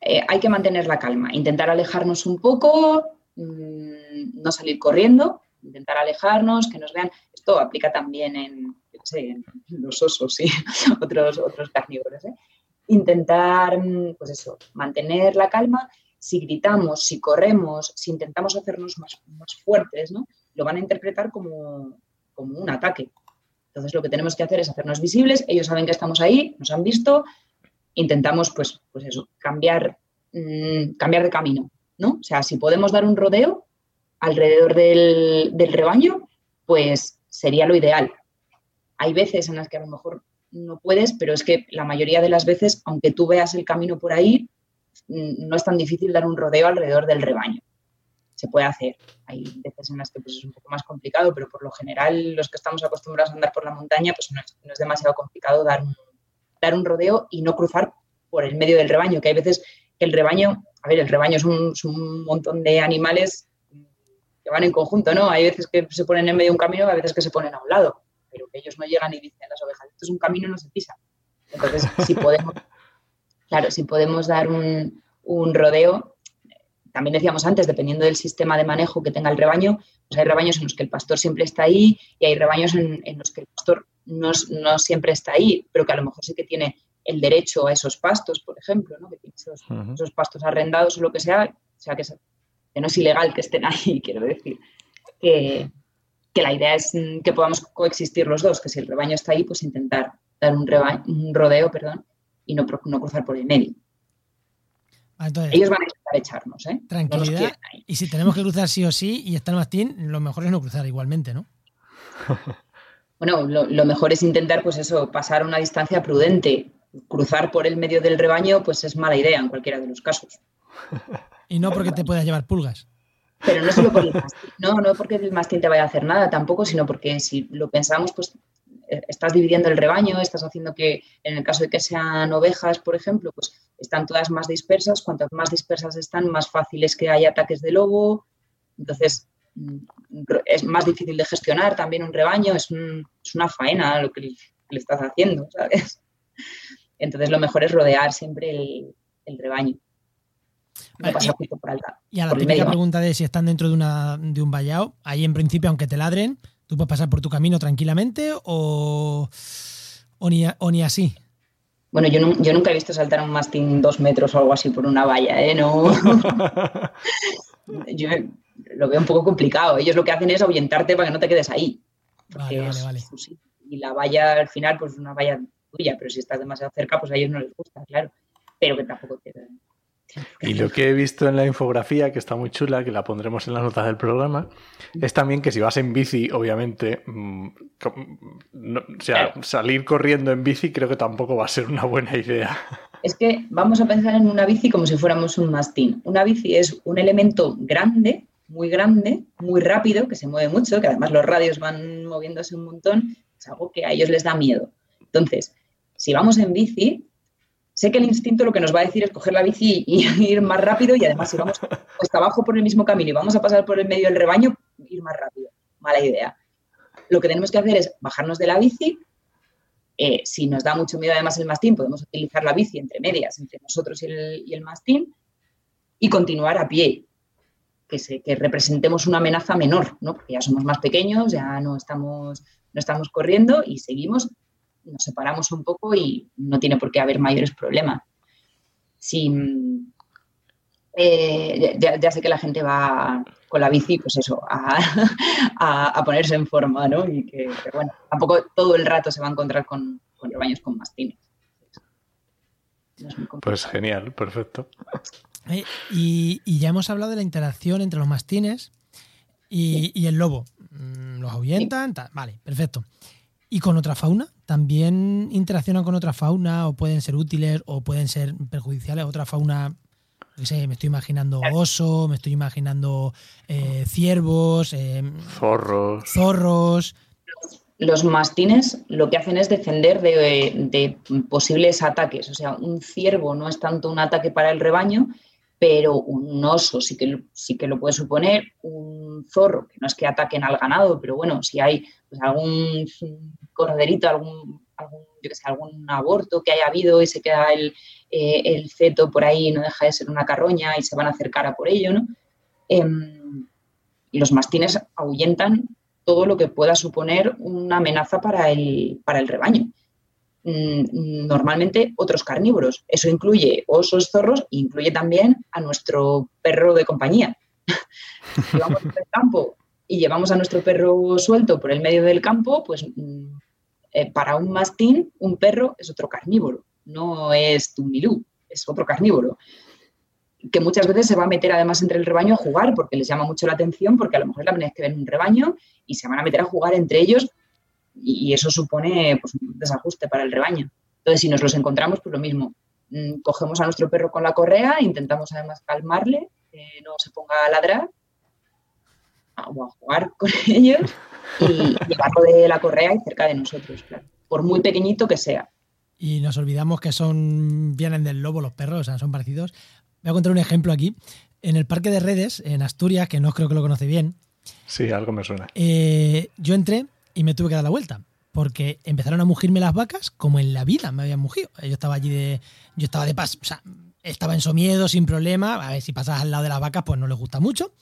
eh, hay que mantener la calma, intentar alejarnos un poco, mm, no salir corriendo, intentar alejarnos, que nos vean. Esto aplica también en, los osos y otros, otros carnívoros. ¿eh? Intentar, mm, pues eso, mantener la calma. Si gritamos, si corremos, si intentamos hacernos más, fuertes, ¿no? lo van a interpretar como, como un ataque. Entonces lo que tenemos que hacer es hacernos visibles, ellos saben que estamos ahí, nos han visto, intentamos pues, pues eso, cambiar, mm, cambiar de camino, ¿no? O sea, si podemos dar un rodeo alrededor del, rebaño, pues sería lo ideal. Hay veces en las que a lo mejor no puedes, pero es que la mayoría de las veces, aunque tú veas el camino por ahí, mm, no es tan difícil dar un rodeo alrededor del rebaño se puede hacer. Hay veces en las que pues, es un poco más complicado, pero por lo general los que estamos acostumbrados a andar por la montaña, pues no es, demasiado complicado dar un, dar un rodeo y no cruzar por el medio del rebaño, que hay veces que el rebaño, a ver, el rebaño es un, montón de animales que van en conjunto, ¿no? Hay veces que se ponen en medio de un camino, hay veces que se ponen a un lado, pero que ellos no llegan y dicen las ovejas, esto es un camino, no se pisa. Entonces, si podemos, Claro, si podemos dar un, un rodeo, también decíamos antes, dependiendo del sistema de manejo que tenga el rebaño, pues hay rebaños en los que el pastor siempre está ahí y hay rebaños en, los que el pastor no, siempre está ahí, pero que a lo mejor sí que tiene el derecho a esos pastos, por ejemplo, ¿no? que tiene esos, pastos arrendados o lo que sea, o sea, que, que, no es ilegal que estén ahí, quiero decir. Que, la idea es que podamos coexistir los dos, que si el rebaño está ahí, pues intentar dar un, un rodeo perdón, y no, no cruzar por el medio. Ah, Ellos van a intentar echarnos, ¿eh? Tranquilidad. y si tenemos que cruzar sí o sí y está el mastín, lo mejor es no cruzar igualmente, ¿no? bueno, lo, mejor es intentar, pues eso, pasar una distancia prudente. Cruzar por el medio del rebaño, pues es mala idea en cualquiera de los casos. y no porque te puedas llevar pulgas. Pero no solo por el mastín, no, no porque el mastín te vaya a hacer nada tampoco, sino porque si lo pensamos, pues estás dividiendo el rebaño, estás haciendo que, en el caso de que sean ovejas, por ejemplo, pues están todas más dispersas. Cuantas más dispersas están, más fácil es que haya ataques de lobo. Entonces, mm, es más difícil de gestionar también un rebaño. Es, una faena lo que le, estás haciendo, ¿sabes? Entonces, lo mejor es rodear siempre el, rebaño. No y, por alta, y a la primera pregunta de si están dentro de, una, de un vallado, ahí en principio, aunque te ladren, ¿Tú puedes pasar por tu camino tranquilamente o, o, ni, así? Bueno, yo, yo, nunca he visto saltar un mastín dos metros o algo así por una valla, ¿eh? No. yo lo veo un poco complicado. Ellos lo que hacen es ahuyentarte para que no te quedes ahí. Vale, vale, vale. Y la valla al final, pues una valla tuya, pero si estás demasiado cerca, pues a ellos no les gusta, claro. Pero que tampoco te, y lo que he visto en la infografía, que está muy chula, que la pondremos en las notas del programa, es también que si vas en bici, obviamente, mm, o sea, salir corriendo en bici creo que tampoco va a ser una buena idea. Es que vamos a pensar en una bici como si fuéramos un mastín. Una bici es un elemento grande, muy grande, muy rápido, que se mueve mucho, que además los radios van moviéndose un montón, es algo que a ellos les da miedo. Entonces, si vamos en bici, sé que el instinto lo que nos va a decir es coger la bici y ir más rápido y además si vamos hasta abajo por el mismo camino y vamos a pasar por el medio del rebaño, ir más rápido. Mala idea. Lo que tenemos que hacer es bajarnos de la bici. Eh, si nos da mucho miedo además el mastín, podemos utilizar la bici entre medias, entre nosotros y el, mastín, y continuar a pie. Que, se, que representemos una amenaza menor, ¿no? porque ya somos más pequeños, ya no estamos, no estamos corriendo y seguimos nos separamos un poco y no tiene por qué haber mayores problemas. Si, eh, ya, sé que la gente va con la bici, pues eso, a, ponerse en forma, ¿no? Y que, bueno, tampoco todo el rato se va a encontrar con, con rebaños con mastines. pues genial, perfecto. Eh, y, ya hemos hablado de la interacción entre los mastines y, el lobo. Mm, los ahuyentan, vale, perfecto. ¿Y con otra fauna? ¿También interaccionan con otra fauna o pueden ser útiles o pueden ser perjudiciales? Otra fauna, no sé, me estoy imaginando oso, me estoy imaginando eh, ciervos, eh, zorros. zorros. Los mastines lo que hacen es defender de, de posibles ataques. O sea, un ciervo no es tanto un ataque para el rebaño, pero un oso sí que, sí que lo puede suponer, un zorro, que no es que ataquen al ganado, pero bueno, si hay pues, algún corderito, algún, algún, yo sé, algún aborto que haya habido y se queda el, eh, el, feto por ahí no deja de ser una carroña y se van a acercar a por ello, ¿no? Em, y los mastines ahuyentan todo lo que pueda suponer una amenaza para el, para el rebaño. Mm, normalmente otros carnívoros. Eso incluye osos, zorros e incluye también a nuestro perro de compañía. si vamos al campo y llevamos a nuestro perro suelto por el medio del campo, pues mm, eh, para un mastín un perro es otro carnívoro, no es tu milú, es otro carnívoro que muchas veces se va a meter además entre el rebaño a jugar porque les llama mucho la atención, porque a lo mejor es la primera vez que ven un rebaño y se van a meter a jugar entre ellos y, eso supone pues, un desajuste para el rebaño. Entonces, si nos los encontramos, pues lo mismo. Mm, cogemos a nuestro perro con la correa, intentamos además calmarle, que no se ponga a ladrar o a jugar con ellos y llevarlo de la correa y cerca de nosotros, claro, por muy pequeñito que sea. Y nos olvidamos que son vienen del lobo los perros, o sea, son parecidos. Voy a contar un ejemplo aquí. En el Parque de Redes, en Asturias, que no creo que lo conoce bien. Sí, algo me suena. Eh, yo entré y me tuve que dar la vuelta. porque empezaron a mugirme las vacas como en la vida me habían mugido. Yo estaba allí de. Yo estaba de paz. O sea, estaba en somiedo sin problema. A ver, si pasas al lado de las vacas, pues no les gusta mucho.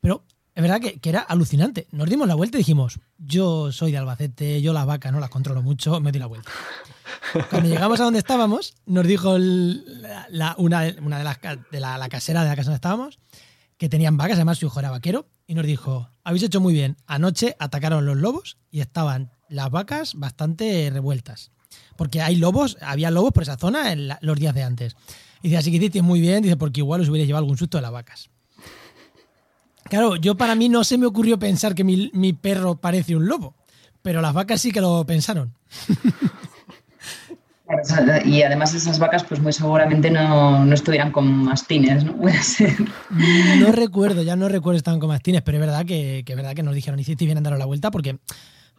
Pero es verdad que, que, era alucinante. Nos dimos la vuelta y dijimos, yo soy de Albacete, yo las vacas no las controlo mucho, me doy la vuelta. Cuando llegamos a donde estábamos, nos dijo la, una, una, de las de la, casera de la casa donde estábamos, que tenían vacas, además su hijo era vaquero, y nos dijo, habéis hecho muy bien, anoche atacaron los lobos y estaban las vacas bastante revueltas. Porque hay lobos, había lobos por esa zona los días de antes. Y dice, así que hiciste muy bien, dice, porque igual os hubiera llevado algún susto de las vacas. Claro, yo para mí no se me ocurrió pensar que mi, mi perro parece un lobo, pero las vacas sí que lo pensaron. Y además esas vacas, pues muy seguramente no, no estuvieran con mastines, ¿no? Puede ser. No recuerdo, ya no recuerdo si estaban con mastines, pero es verdad que, es verdad que nos dijeron, hiciste bien a la vuelta porque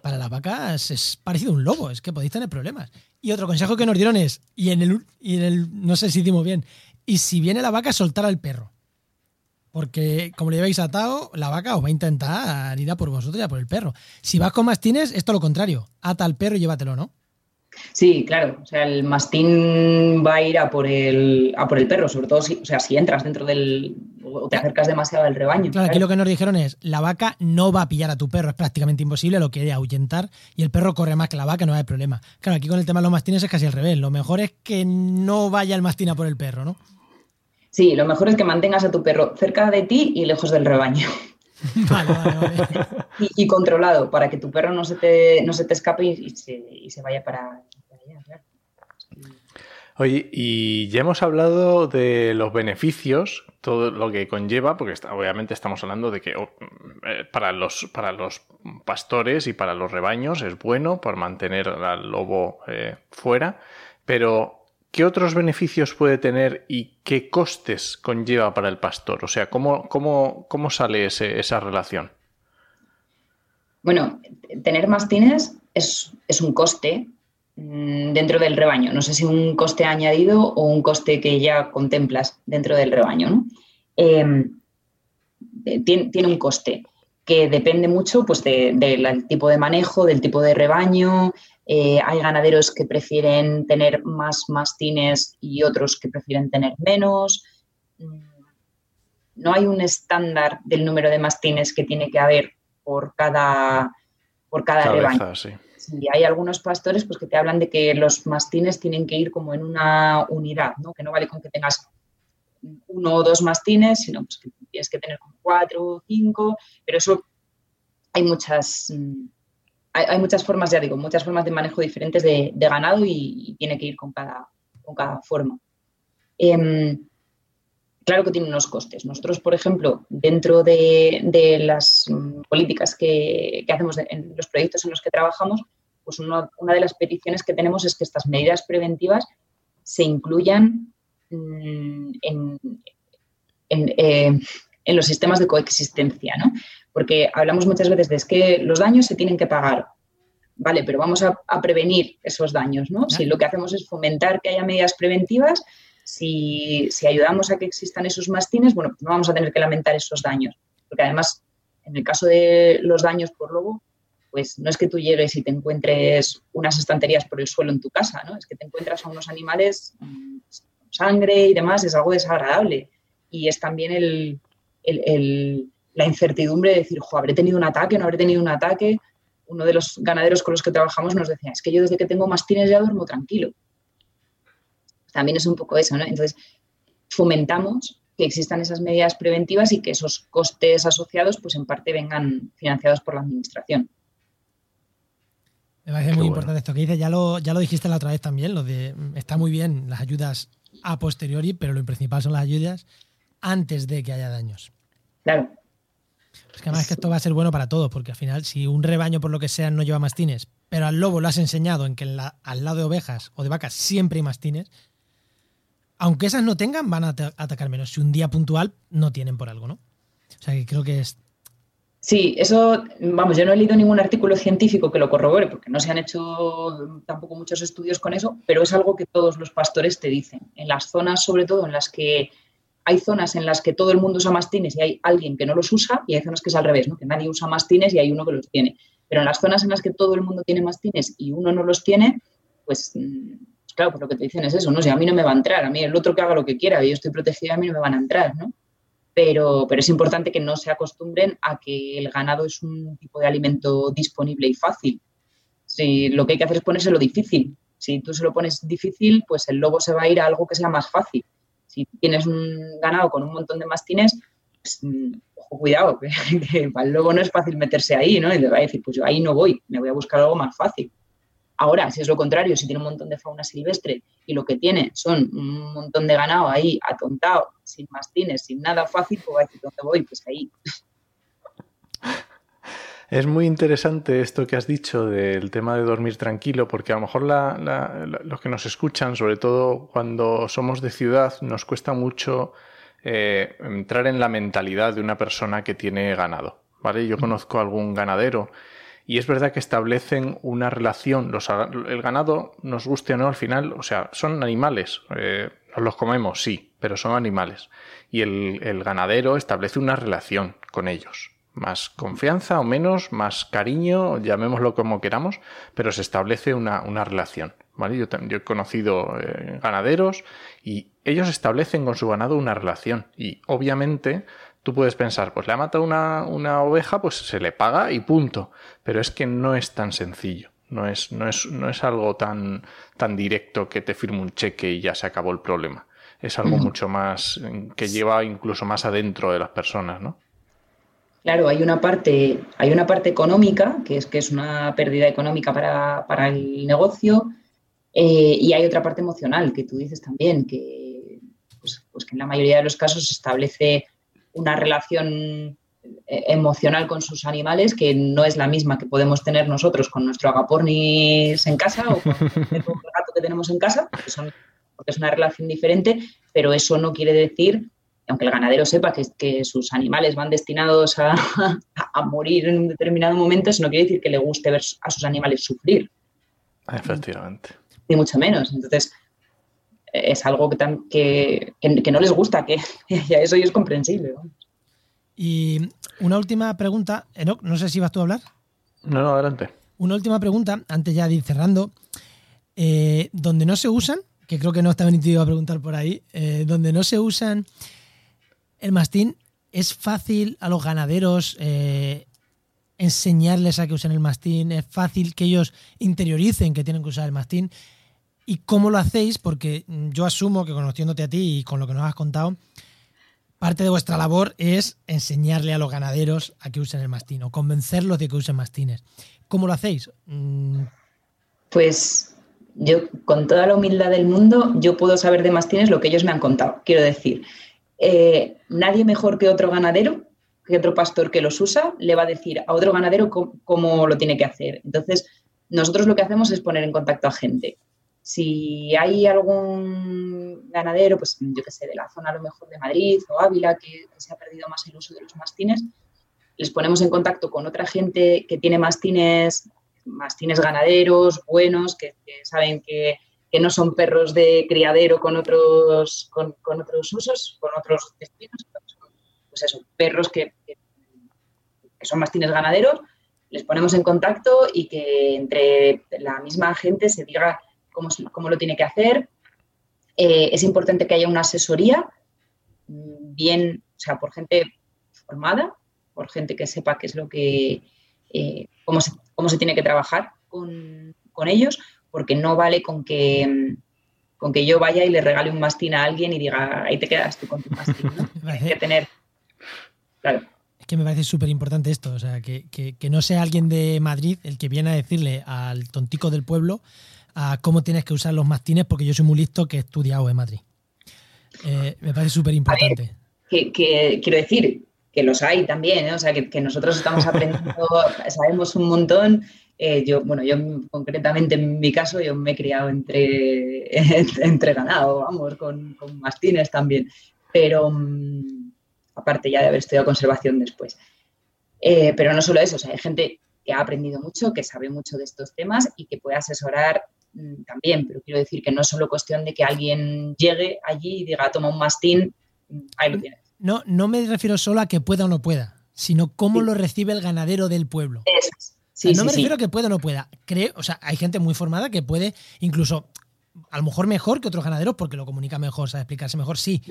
para las vacas es parecido a un lobo, es que podéis tener problemas. Y otro consejo que nos dieron es, y en el, y el no sé si hicimos bien, y si viene la vaca, soltar al perro. Porque como le habéis atado, la vaca os va a intentar ir a por vosotros y a por el perro. Si vas con mastines, es todo lo contrario. Ata al perro y llévatelo, ¿no? Sí, claro. O sea, el mastín va a ir a por el, a por el perro, sobre todo si, o sea, si entras dentro del. o te acercas demasiado al rebaño. Claro, claro, aquí lo que nos dijeron es: la vaca no va a pillar a tu perro, es prácticamente imposible, lo quiere ahuyentar y el perro corre más que la vaca, no hay problema. Claro, aquí con el tema de los mastines es casi al revés. Lo mejor es que no vaya el mastín a por el perro, ¿no? Sí, lo mejor es que mantengas a tu perro cerca de ti y lejos del rebaño. Vale, vale, vale. y, y, controlado para que tu perro no se te, no se te escape y, y, se, y se, vaya para, para allá. Claro. Oye, y ya hemos hablado de los beneficios, todo lo que conlleva, porque está, obviamente estamos hablando de que oh, eh, para, los, para los pastores y para los rebaños es bueno por mantener al lobo eh, fuera, pero ¿qué otros beneficios puede tener y qué costes conlleva para el pastor? O sea, ¿cómo, cómo, cómo sale esa relación? Bueno, tener mastines es, es, un coste dentro del rebaño. No sé si un coste añadido o un coste que ya contemplas dentro del rebaño. ¿no? Eh, tiene, tiene, un coste que depende mucho pues, del de, de tipo de manejo, del tipo de rebaño, eh, hay ganaderos que prefieren tener más mastines y otros que prefieren tener menos. No hay un estándar del número de mastines que tiene que haber por cada, por cada Cabeza, rebaño. Sí. Sí, hay algunos pastores pues, que te hablan de que los mastines tienen que ir como en una unidad, ¿no? que no vale con que tengas uno o dos mastines, sino pues, que tienes que tener como cuatro o cinco, pero eso hay muchas, hay, hay, muchas formas, ya digo, muchas formas de manejo diferentes de, ganado y, tiene que ir con cada, con cada forma. Eh, claro que tiene unos costes. Nosotros, por ejemplo, dentro de, las políticas que, hacemos en los proyectos en los que trabajamos, pues una, una, de las peticiones que tenemos es que estas medidas preventivas se incluyan mmm, en, en, eh, en, los sistemas de coexistencia, ¿no? Porque hablamos muchas veces de es que los daños se tienen que pagar. Vale, pero vamos a, a prevenir esos daños, ¿no? Si lo que hacemos es fomentar que haya medidas preventivas, si, si, ayudamos a que existan esos mastines, bueno, pues no vamos a tener que lamentar esos daños. Porque además, en el caso de los daños por lobo, pues no es que tú llegues y te encuentres unas estanterías por el suelo en tu casa, ¿no? Es que te encuentras a unos animales con sangre y demás, es algo desagradable. Y es también el, el, el, la incertidumbre de decir, jo, habré tenido un ataque, no habré tenido un ataque. Uno de los ganaderos con los que trabajamos nos decía, es que yo desde que tengo mastines ya duermo tranquilo también es un poco eso, ¿no? Entonces, fomentamos que existan esas medidas preventivas y que esos costes asociados, pues en parte vengan financiados por la administración. Me parece Qué muy bueno. importante esto que dices, ya lo, ya lo dijiste la otra vez también, lo de está muy bien las ayudas a posteriori, pero lo principal son las ayudas antes de que haya daños. Claro. Es que además es que esto va a ser bueno para todos, porque al final, si un rebaño por lo que sea no lleva mastines, pero al lobo lo has enseñado en que en la, al lado de ovejas o de vacas siempre hay mastines, aunque esas no tengan, van a atacar menos. Si un día puntual no tienen por algo, ¿no? O sea que creo que es. Sí, eso, vamos, yo no he leído ningún artículo científico que lo corrobore, porque no se han hecho tampoco muchos estudios con eso, pero es algo que todos los pastores te dicen. En las zonas, sobre todo, en las que hay zonas en las que todo el mundo usa mastines y hay alguien que no los usa, y hay zonas que es al revés, ¿no? Que nadie usa mastines y hay uno que los tiene. Pero en las zonas en las que todo el mundo tiene mastines y uno no los tiene, pues, mm, claro, pues lo que te dicen es eso, ¿no? Si a mí no me va a entrar, a mí el otro que haga lo que quiera, yo estoy protegida, a mí no me van a entrar, ¿no? Pero, pero es importante que no se acostumbren a que el ganado es un tipo de alimento disponible y fácil. Si lo que hay que hacer es ponérselo difícil. Si tú se lo pones difícil, pues el lobo se va a ir a algo que sea más fácil. Si tienes un ganado con un montón de mastines, pues, mm, ojo, cuidado, que, para el no es fácil meterse ahí, ¿no? Y le va a decir, pues yo ahí no voy, me voy a buscar algo más fácil. Ahora, si es lo contrario, si tiene un montón de fauna silvestre y lo que tiene son un montón de ganado ahí atontado, sin mastines, sin nada fácil, pues va a decir, ¿dónde voy? Pues ahí. Es muy interesante esto que has dicho del tema de dormir tranquilo, porque a lo mejor los que nos escuchan, sobre todo cuando somos de ciudad, nos cuesta mucho eh, entrar en la mentalidad de una persona que tiene ganado. ¿vale? Yo conozco algún ganadero y es verdad que establecen una relación. Los, el ganado, nos guste o no, al final, o sea, son animales. Eh, los comemos, sí, pero son animales. Y el, el ganadero establece una relación con ellos más confianza o menos, más cariño, llamémoslo como queramos, pero se establece una, relación. ¿vale? Yo, yo, he conocido eh, ganaderos y ellos establecen con su ganado una relación. Y obviamente tú puedes pensar, pues le ha matado una, una oveja, pues se le paga y punto. Pero es que no es tan sencillo. No es, no es, no es algo tan, tan directo que te firme un cheque y ya se acabó el problema. Es algo mucho más que lleva incluso más adentro de las personas, ¿no? Claro, hay una parte, hay una parte económica, que es que es una pérdida económica para, el negocio, eh, y hay otra parte emocional, que tú dices también, que, pues, pues, que en la mayoría de los casos se establece una relación eh, emocional con sus animales que no es la misma que podemos tener nosotros con nuestro agapornis en casa o con el gato que tenemos en casa, porque es una relación diferente, pero eso no quiere decir aunque el ganadero sepa que, sus animales van destinados a, morir en un determinado momento, eso no quiere decir que le guste ver a sus animales sufrir. Efectivamente. Ni mucho menos. Entonces, es algo que, que, no les gusta, que eso es comprensible. Y una última pregunta, Enoch, no sé si vas tú a hablar. No, no, adelante. Una última pregunta, antes ya de ir cerrando. Eh, donde no se usan, que creo que no está venido a preguntar por ahí, eh, donde no se usan el mastín, ¿es fácil a los ganaderos eh, enseñarles a que usen el mastín? ¿Es fácil que ellos interioricen que tienen que usar el mastín? ¿Y cómo lo hacéis? Porque yo asumo que conociéndote a ti y con lo que nos has contado, parte de vuestra labor es enseñarle a los ganaderos a que usen el mastín o convencerlos de que usen mastines. ¿Cómo lo hacéis? Mm. Pues yo, con toda la humildad del mundo, yo puedo saber de mastines lo que ellos me han contado. Quiero decir, eh, nadie mejor que otro ganadero, que otro pastor que los usa, le va a decir a otro ganadero cómo, lo tiene que hacer. Entonces, nosotros lo que hacemos es poner en contacto a gente. Si hay algún ganadero, pues yo que sé, de la zona a lo mejor de Madrid o Ávila, que, se ha perdido más el uso de los mastines, les ponemos en contacto con otra gente que tiene mastines, mastines ganaderos buenos, que saben que que no son perros de criadero con otros, con, otros usos, con otros destinos, pues eso, perros que, son mastines ganaderos, les ponemos en contacto y que entre la misma gente se diga cómo, cómo lo tiene que hacer. Eh, es importante que haya una asesoría bien, o sea, por gente formada, por gente que sepa qué es lo que, eh, cómo, se, cómo se tiene que trabajar con, con ellos, porque no vale con que, con que yo vaya y le regale un mastín a alguien y diga, ahí te quedas tú con tu mastín. Hay que tener. Claro. Es que me parece súper importante esto, o sea, que, no sea alguien de Madrid el que viene a decirle al tontico del pueblo a cómo tienes que usar los mastines, porque yo soy muy listo que he estudiado en Madrid. Eh, me parece súper importante. Que, quiero decir que los hay también, ¿eh? o sea, que, que nosotros estamos aprendiendo, sabemos un montón eh, yo, bueno, yo concretamente en mi caso, yo me he criado entre, entre ganado, vamos, con, mastines también, pero mm, aparte ya de haber estudiado conservación después. Eh, pero no solo eso, o sea, hay gente que ha aprendido mucho, que sabe mucho de estos temas y que puede asesorar mm, también, pero quiero decir que no es solo cuestión de que alguien llegue allí y diga, toma un mastín, mm, ahí lo tienes. No, no me refiero solo a que pueda o no pueda, sino cómo lo recibe el ganadero del pueblo. Eso Sí, no me refiero a que pueda o no pueda. Creo, o sea, hay gente muy formada que puede incluso, a lo mejor mejor que otros ganaderos porque lo comunica mejor, sabe explicarse mejor, sí.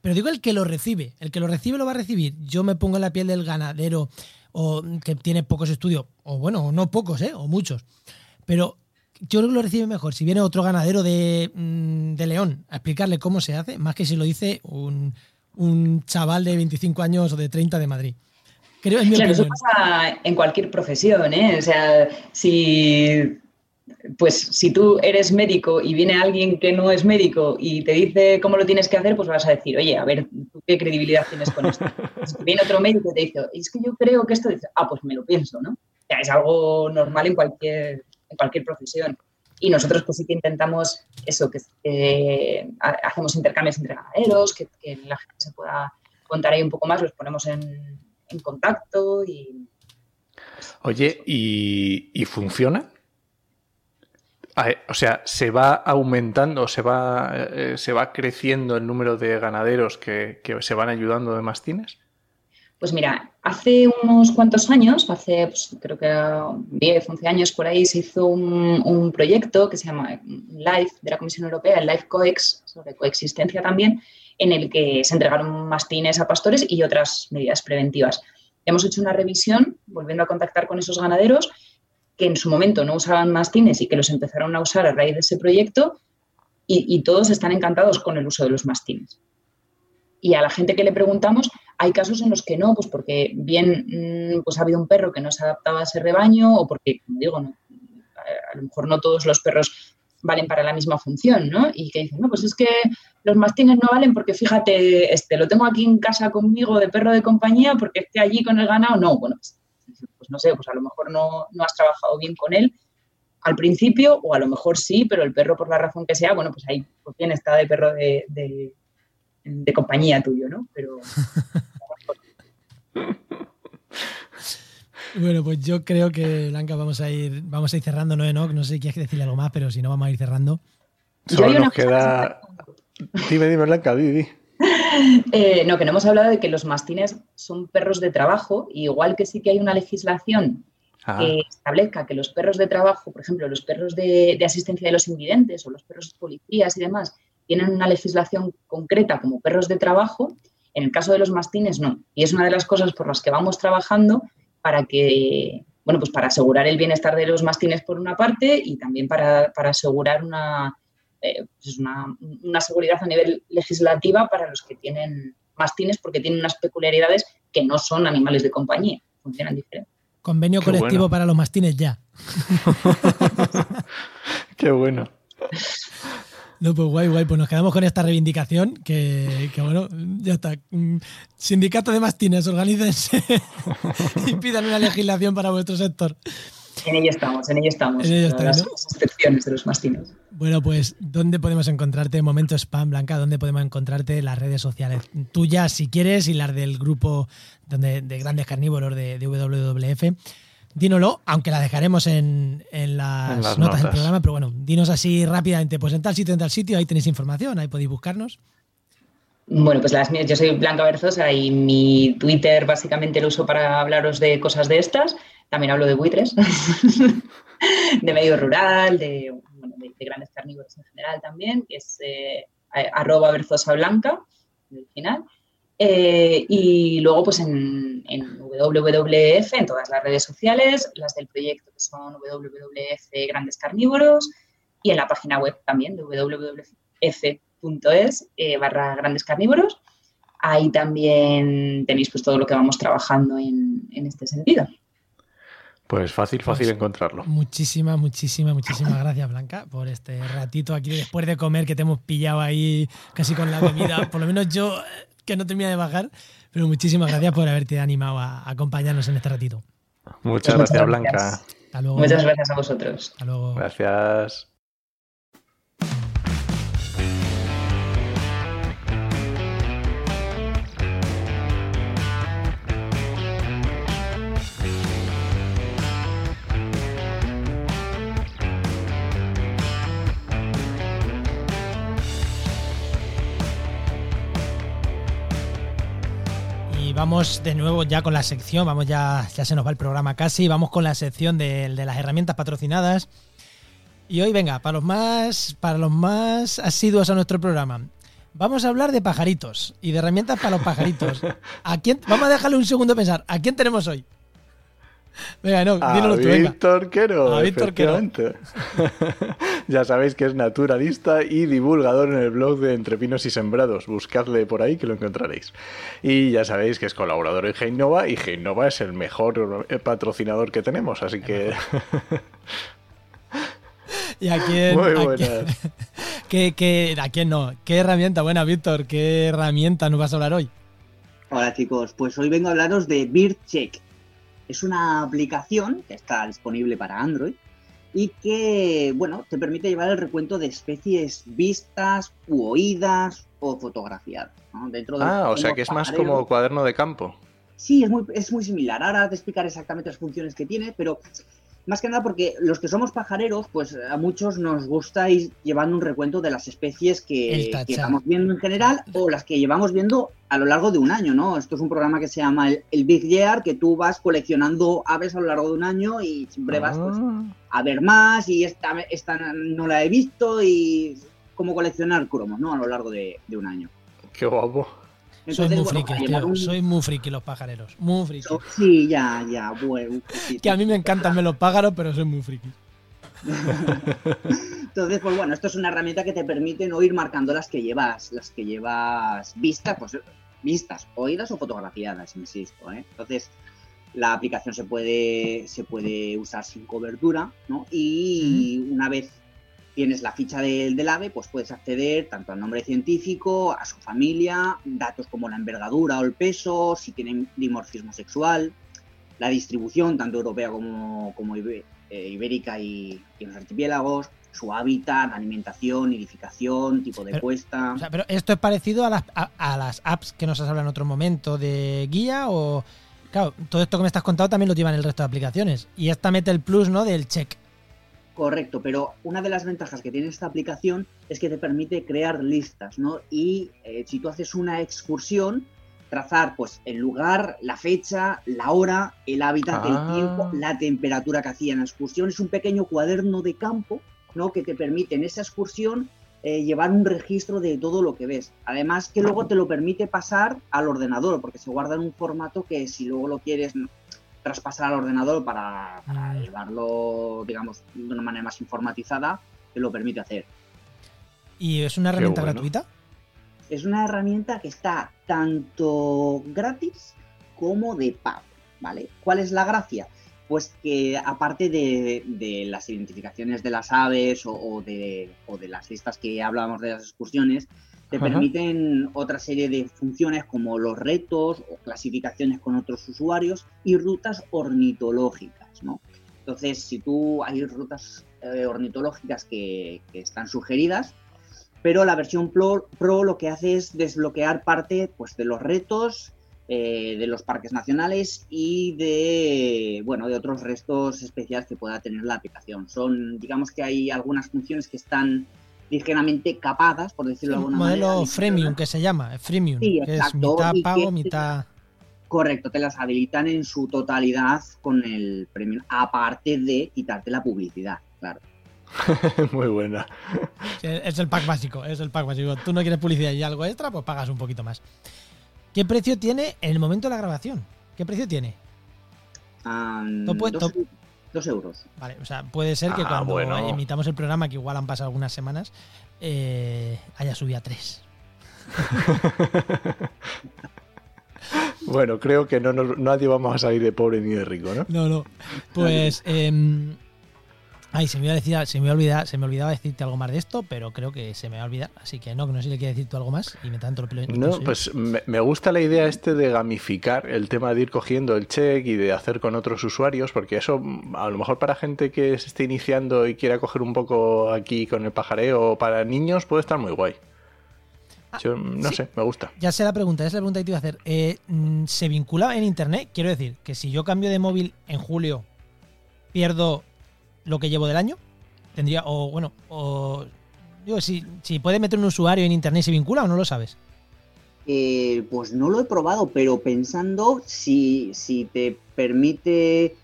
Pero digo el que lo recibe. El que lo recibe lo va a recibir. Yo me pongo en la piel del ganadero o que tiene pocos estudios, o bueno, no pocos, ¿eh? o muchos. Pero yo creo que lo recibe mejor si viene otro ganadero de, mm, de León a explicarle cómo se hace, más que si lo dice un, un chaval de 25 años o de 30 de Madrid. Creo, claro, eso pasa en cualquier profesión, ¿eh? O sea, si pues si tú eres médico y viene alguien que no es médico y te dice cómo lo tienes que hacer, pues vas a decir, oye, a ver, ¿tú qué credibilidad tienes con esto? Si viene otro médico y te dice, es que yo creo que esto, dice, ah, pues me lo pienso, ¿no? O sea, es algo normal en cualquier, en cualquier profesión. Y nosotros pues sí que intentamos eso, que hacemos intercambios entre ganaderos, que, la gente se pueda contar ahí un poco más, los ponemos en, contacto y... Oye, ¿y, funciona? O sea, ¿se va aumentando, se va, eh, se va creciendo el número de ganaderos que, que se van ayudando de mastines? Pues mira, hace unos cuantos años, hace pues, creo que 10, 11 años por ahí, se hizo un, proyecto que se llama LIFE de la Comisión Europea, el LIFE COEX, sobre coexistencia también, en el que se entregaron mastines a pastores y otras medidas preventivas. Hemos hecho una revisión, volviendo a contactar con esos ganaderos que en su momento no usaban mastines y que los empezaron a usar a raíz de ese proyecto y todos están encantados con el uso de los mastines. Y a la gente que le preguntamos, hay casos en los que no, pues porque bien mm, pues ha habido un perro que no se adaptaba a ese rebaño o porque, como digo, a lo mejor no todos los perros valen para la misma función, ¿no? Y que dicen, no, pues es que los mastines no valen porque fíjate, este, lo tengo aquí en casa conmigo de perro de compañía porque esté allí con el ganado. No, bueno, pues, pues no sé, pues a lo mejor no, has trabajado bien con él al principio o a lo mejor sí, pero el perro por la razón que sea, bueno, pues ahí pues bien está de perro de, de compañía tuyo, ¿no? Pero Bueno, pues yo creo que, Blanca, vamos a ir, vamos a ir cerrando, ¿no, Enoch? No sé si quieres decirle algo más, pero si no, vamos a ir cerrando. Solo nos queda... Dime, dime, Blanca, di, eh, no, que no hemos hablado de que los mastines son perros de trabajo, igual que sí que hay una legislación ah. que establezca que los perros de trabajo, por ejemplo, los perros de, de, asistencia de los invidentes o los perros de policías y demás, tienen una legislación concreta como perros de trabajo, en el caso de los mastines no. Y es una de las cosas por las que vamos trabajando para que, bueno, pues para asegurar el bienestar de los mastines por una parte y también para, asegurar eh, pues una, una, seguridad a nivel legislativa para los que tienen mastines porque tienen unas peculiaridades que no son animales de compañía, funcionan diferente. Convenio colectivo para los mastines ya. Qué bueno. No, pues guay, guay. Pues nos quedamos con esta reivindicación que, bueno, ya está. Mm, sindicato de mastines, organícense y pidan una legislación para vuestro sector. En ello estamos, en ello estamos. En ello estamos. Las excepciones de los mastines. Bueno, pues, ¿dónde podemos encontrarte? Momento Spam, Blanca, ¿dónde podemos encontrarte las redes sociales tuyas, si quieres, y las del grupo donde, de grandes carnívoros de, de WWF? dínoslo, aunque la dejaremos en, las, notas, del programa, pero bueno, dinos así rápidamente, pues en tal sitio, en tal sitio, ahí tenéis información, ahí podéis buscarnos. Bueno, pues las mías, yo soy Blanca Berzosa y mi Twitter básicamente lo uso para hablaros de cosas de estas. También hablo de buitres, de medio rural, de, grandes carnívoros en general también, que es eh, arroba berzosa blanca, el final. Eh, y luego, pues en, WWF, en todas las redes sociales, las del proyecto que son WWF Grandes Carnívoros y en la página web también, www.f.es eh, barra Grandes Carnívoros. Ahí también tenéis pues todo lo que vamos trabajando en, este sentido. Pues fácil, fácil pues encontrarlo. Muchísimas, muchísimas, muchísimas gracias, Blanca, por este ratito aquí después de comer que te hemos pillado ahí casi con la comida. Por lo menos yo que no termina de bajar. Pero muchísimas gracias por haberte animado a acompañarnos en este ratito. Muchas gracias, Blanca. Muchas gracias a vosotros. Hasta luego. Gracias. Vamos de nuevo ya con la sección, vamos ya, ya se nos va el programa casi, vamos con la sección de, de las herramientas patrocinadas. Y hoy, venga, para los más, para los más asiduos a nuestro programa, vamos a hablar de pajaritos y de herramientas para los pajaritos. ¿A quién, vamos a dejarle un segundo a pensar, ¿a quién tenemos hoy? Venga, no, a tú, Víctor Quero, a Víctor Quero. ya sabéis que es naturalista y divulgador en el blog de Entre Pinos y Sembrados. Buscadle por ahí que lo encontraréis. Y ya sabéis que es colaborador en Geinova y Geinova es el mejor patrocinador que tenemos, así que... ¿Y a quién? Muy buenas. ¿qué, a quién no? ¿Qué herramienta? Buena, Víctor, ¿qué herramienta nos vas a hablar hoy? Hola chicos, pues hoy vengo a hablaros de BirdCheck. Es una aplicación que está disponible para Android y que, bueno, te permite llevar el recuento de especies vistas u oídas o fotografiadas. Dentro de ah, o sea que es más como cuaderno de campo. Sí, es muy, es muy similar. Ahora te explicaré exactamente las funciones que tiene, pero más que nada porque los que somos pajareros, pues a muchos nos gusta ir llevando un recuento de las especies que, estamos viendo en general o las que llevamos viendo a lo largo de un año, ¿no? Esto es un programa que se llama el, Big Year, que tú vas coleccionando aves a lo largo de un año y siempre vas pues, ah. a ver más y esta, esta no la he visto y como coleccionar cromos, ¿no? A lo largo de, de un año. Qué guapo soy muy friki, Soy muy friki los pájaros. Muy friki. Sí, ya, ya, bueno. que a mí me encantan los pájaros, pero soy muy friki. Entonces, pues bueno, esto es una herramienta que te permite no ir marcando las que llevas, las que llevas vistas, pues vistas, oídas o fotografiadas, insisto. ¿eh? Entonces, la aplicación se puede, se puede usar sin cobertura, ¿no? Y una vez tienes la ficha del ave, pues puedes acceder tanto al nombre científico, a su familia, datos como la envergadura o el peso, si tienen dimorfismo sexual, la distribución, tanto europea como, como eh, ibérica y, en los archipiélagos, su hábitat, alimentación, nidificación, tipo de puesta. pero esto es parecido a las, a, las apps que nos has hablado en otro momento de guía o... Claro, todo esto que me estás contando también lo llevan el resto de aplicaciones. Y esta mete el plus, ¿no? Del check. Correcto, pero una de las ventajas que tiene esta aplicación es que te permite crear listas, ¿no? Y eh, si tú haces una excursión, trazar pues el lugar, la fecha, la hora, el hábitat, el ah. tiempo, la temperatura que hacía en la excursión. Es un pequeño cuaderno de campo, ¿no? Que te permite en esa excursión eh, llevar un registro de todo lo que ves. Además que luego te lo permite pasar al ordenador, porque se guarda en un formato que si luego lo quieres traspasar al ordenador para, mm. llevarlo, digamos, de una manera más informatizada, que lo permite hacer. ¿Y es una herramienta gratuita? Es una herramienta que está tanto gratis como de pago, ¿vale? ¿Cuál es la gracia? Pues que aparte de, las identificaciones de las aves o, de, o de las listas que hablábamos de las excursiones, te permiten otra serie de funciones como los retos o clasificaciones con otros usuarios y rutas ornitológicas, ¿no? Entonces, si tú hay rutas eh, ornitológicas que, están sugeridas, pero la versión Pro, lo que hace es desbloquear parte pues, de los retos eh, de los parques nacionales y de bueno de otros restos especiales que pueda tener la aplicación. Son, digamos que hay algunas funciones que están ligeramente capadas, por decirlo de alguna manera. Modelo freemium que se llama, freemium, que es mitad pago, mitad... Correcto, te las habilitan en su totalidad con el premium, aparte de quitarte la publicidad, claro. Muy buena. es el pack básico, es el pack básico. Tú no quieres publicidad y algo extra, pues pagas un poquito más. ¿Qué precio tiene en el momento de la grabación? ¿Qué precio tiene? Um, Dos euros. Vale, o sea, puede ser que ah, cuando emitamos el programa, que igual han pasado algunas semanas, eh, haya subido a tres. bueno, creo que no nadie vamos a salir de pobre ni de rico, ¿no? No, no. Pues eh, Ay, se me, iba a decir, se, me olvidaba, se me olvidaba decirte algo más de esto, pero creo que se me va a olvidar. Así que no, que no sé si le quieres decir tú algo más. Y me tanto lo No, pues me, gusta la idea este de gamificar el tema de ir cogiendo el check y de hacer con otros usuarios, porque eso a lo mejor para gente que se esté iniciando y quiera coger un poco aquí con el pajareo, para niños puede estar muy guay. Ah, Yo, no sé, me gusta. Ya sé la pregunta, es la pregunta que te iba a hacer. Eh, ¿Se vincula en internet? Quiero decir, que si yo cambio de móvil en julio, pierdo lo que llevo del año. Tendría, o bueno, o digo, si, si puede meter un usuario en internet se vincula o no lo sabes. eh, pues no lo he probado, pero pensando si, si te permite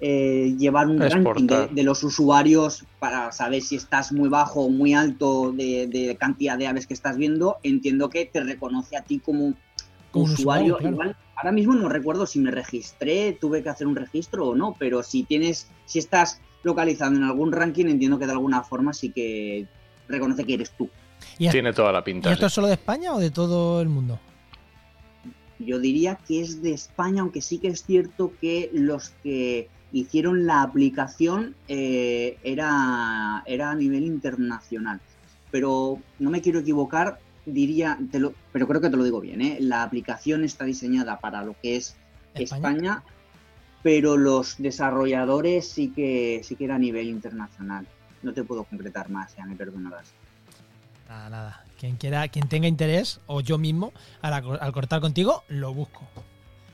eh, llevar un ranking de, de, los usuarios para saber si estás muy bajo o muy alto de, de, cantidad de aves que estás viendo, entiendo que te reconoce a ti como, como usuario. usuario claro. Igual, ahora mismo no recuerdo si me registré, tuve que hacer un registro o no, pero si tienes, si estás localizado en algún ranking, entiendo que de alguna forma sí que reconoce que eres tú. ¿Y Tiene toda la pinta. ¿Y esto sí. es solo de España o de todo el mundo? Yo diría que es de España, aunque sí que es cierto que los que hicieron la aplicación eh, era, era a nivel internacional. Pero no me quiero equivocar, diría, te lo, pero creo que te lo digo bien, ¿eh? la aplicación está diseñada para lo que es España, España pero los desarrolladores sí que, sí que era a nivel internacional. No te puedo concretar más, ya me perdonarás. Nada, nada. Quien quiera, quien tenga interés, o yo mismo, al, al cortar contigo, lo busco.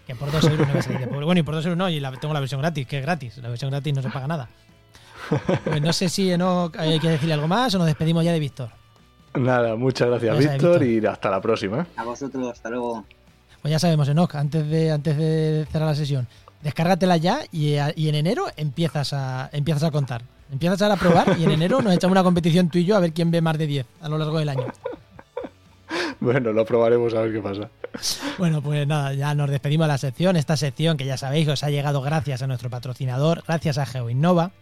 Que por dos euros no me salir Bueno, y por dos euros no, y la, tengo la versión gratis, que es gratis. La versión gratis no se paga nada. Pues no sé si no hay que decirle algo más o nos despedimos ya de Víctor. Nada, muchas gracias, gracias Víctor, Víctor, y hasta la próxima. A vosotros, hasta luego. Pues ya sabemos, Enoch, antes de, antes de cerrar la sesión, descárgatela ya y, y, en enero empiezas a, empiezas a contar. Empiezas a probar y en enero nos echamos una competición tú y yo a ver quién ve más de 10 a lo largo del año. Bueno, lo probaremos a ver qué pasa. Bueno, pues nada, ya nos despedimos de la sección. Esta sección que ya sabéis os ha llegado gracias a nuestro patrocinador, gracias a GeoInnova.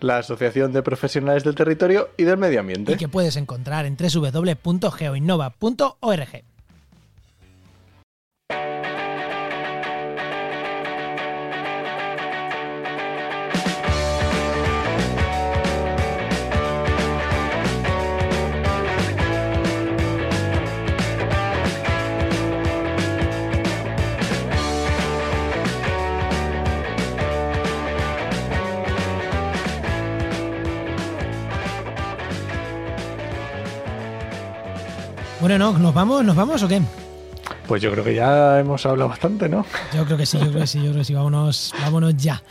La Asociación de Profesionales del Territorio y del Medio Ambiente. Y que puedes encontrar en www.geoinnova.org. Bueno, no, ¿nos vamos, ¿nos vamos o qué? Pues yo creo que ya hemos hablado bastante, ¿no? Yo creo que sí, yo creo que sí, yo creo que sí, vámonos, vámonos ya.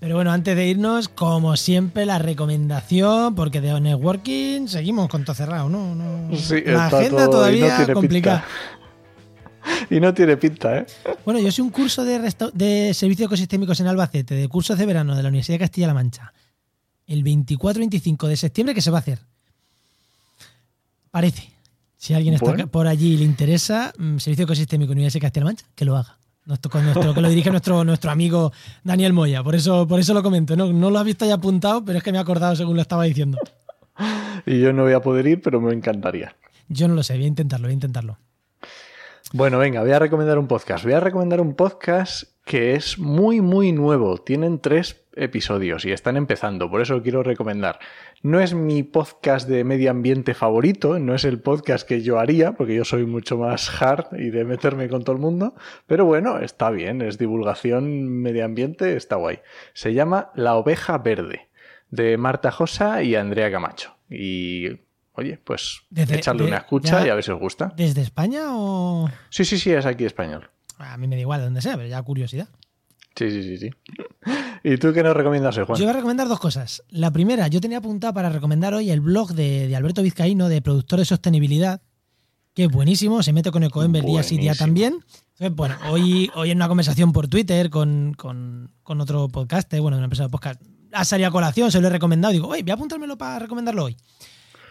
Pero bueno, antes de irnos, como siempre, la recomendación, porque de networking seguimos con todo cerrado, ¿no? no sí, la agenda todo, todavía no complicada. Y no tiene pinta, ¿eh? Bueno, yo soy un curso de, de servicios ecosistémicos en Albacete, de cursos de verano de la Universidad de Castilla-La Mancha, el 24-25 de septiembre que se va a hacer. Parece. Si alguien está bueno. por allí y le interesa, mm, Servicio Ecosistémico Universidad de Castilla-La Mancha, que lo haga. Nuestro, con nuestro, que lo dirige nuestro, nuestro amigo Daniel Moya. Por eso, por eso lo comento. No, no lo has visto ya apuntado, pero es que me he acordado según lo estaba diciendo. Y yo no voy a poder ir, pero me encantaría. Yo no lo sé, voy a intentarlo, voy a intentarlo. Bueno, venga, voy a recomendar un podcast. Voy a recomendar un podcast que es muy, muy nuevo. Tienen tres episodios y están empezando, por eso lo quiero recomendar. No es mi podcast de medio ambiente favorito, no es el podcast que yo haría, porque yo soy mucho más hard y de meterme con todo el mundo, pero bueno, está bien, es divulgación medio ambiente, está guay. Se llama La oveja verde, de Marta Josa y Andrea Camacho. Y oye, pues Desde, echarle de, una escucha ya, y a ver si os gusta. ¿Desde España o...? Sí, sí, sí, es aquí español. A mí me da igual de donde sea, pero ya curiosidad. Sí, sí, sí, sí. ¿Y tú qué nos recomiendas hoy, Juan? Yo voy a recomendar dos cosas. La primera, yo tenía apuntado para recomendar hoy el blog de, de Alberto Vizcaíno, de productor de sostenibilidad, que es buenísimo, se mete con Ecoembel día sí día también. Entonces, bueno, hoy, hoy en una conversación por Twitter con, con, con otro podcast, bueno, una empresa de podcast, ha salido a colación, se lo he recomendado, digo, oye, voy a apuntármelo para recomendarlo hoy.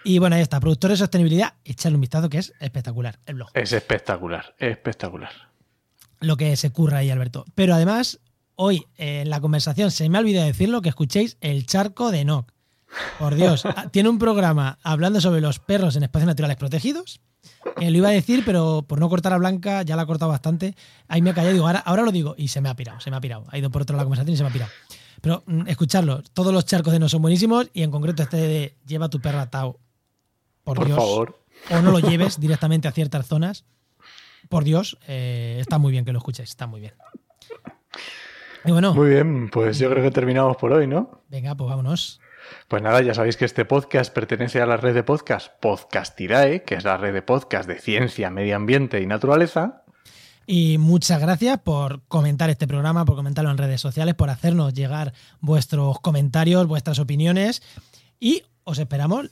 Y bueno, ahí está, productor de sostenibilidad, echarle un vistazo que es espectacular, el blog. Es espectacular, espectacular. Lo que se curra ahí, Alberto. Pero además, hoy eh, en la conversación se me ha olvidado decirlo que escuchéis El Charco de Enoch. Por Dios, tiene un programa hablando sobre los perros en espacios naturales protegidos. Que lo iba a decir, pero por no cortar a Blanca, ya la ha cortado bastante. Ahí me he callado y digo, ahora, ahora lo digo. Y se me ha pirado, se me ha pirado. Ha ido por otro lado la conversación y se me ha pirado. Pero mm, escucharlo, todos los charcos de Enoch son buenísimos y en concreto este de lleva tu perra Tao. Por, por Dios. favor. O no lo lleves directamente a ciertas zonas. Por Dios, eh, está muy bien que lo escuchéis, está muy bien. Y bueno, Muy bien, pues yo creo que terminamos por hoy, ¿no? venga, pues vámonos. Pues nada, ya sabéis que este podcast pertenece a la red de podcast Podcastidae, que es la red de podcast de ciencia, medio ambiente y naturaleza. Y muchas gracias por comentar este programa, por comentarlo en redes sociales, por hacernos llegar vuestros comentarios, vuestras opiniones. Y os esperamos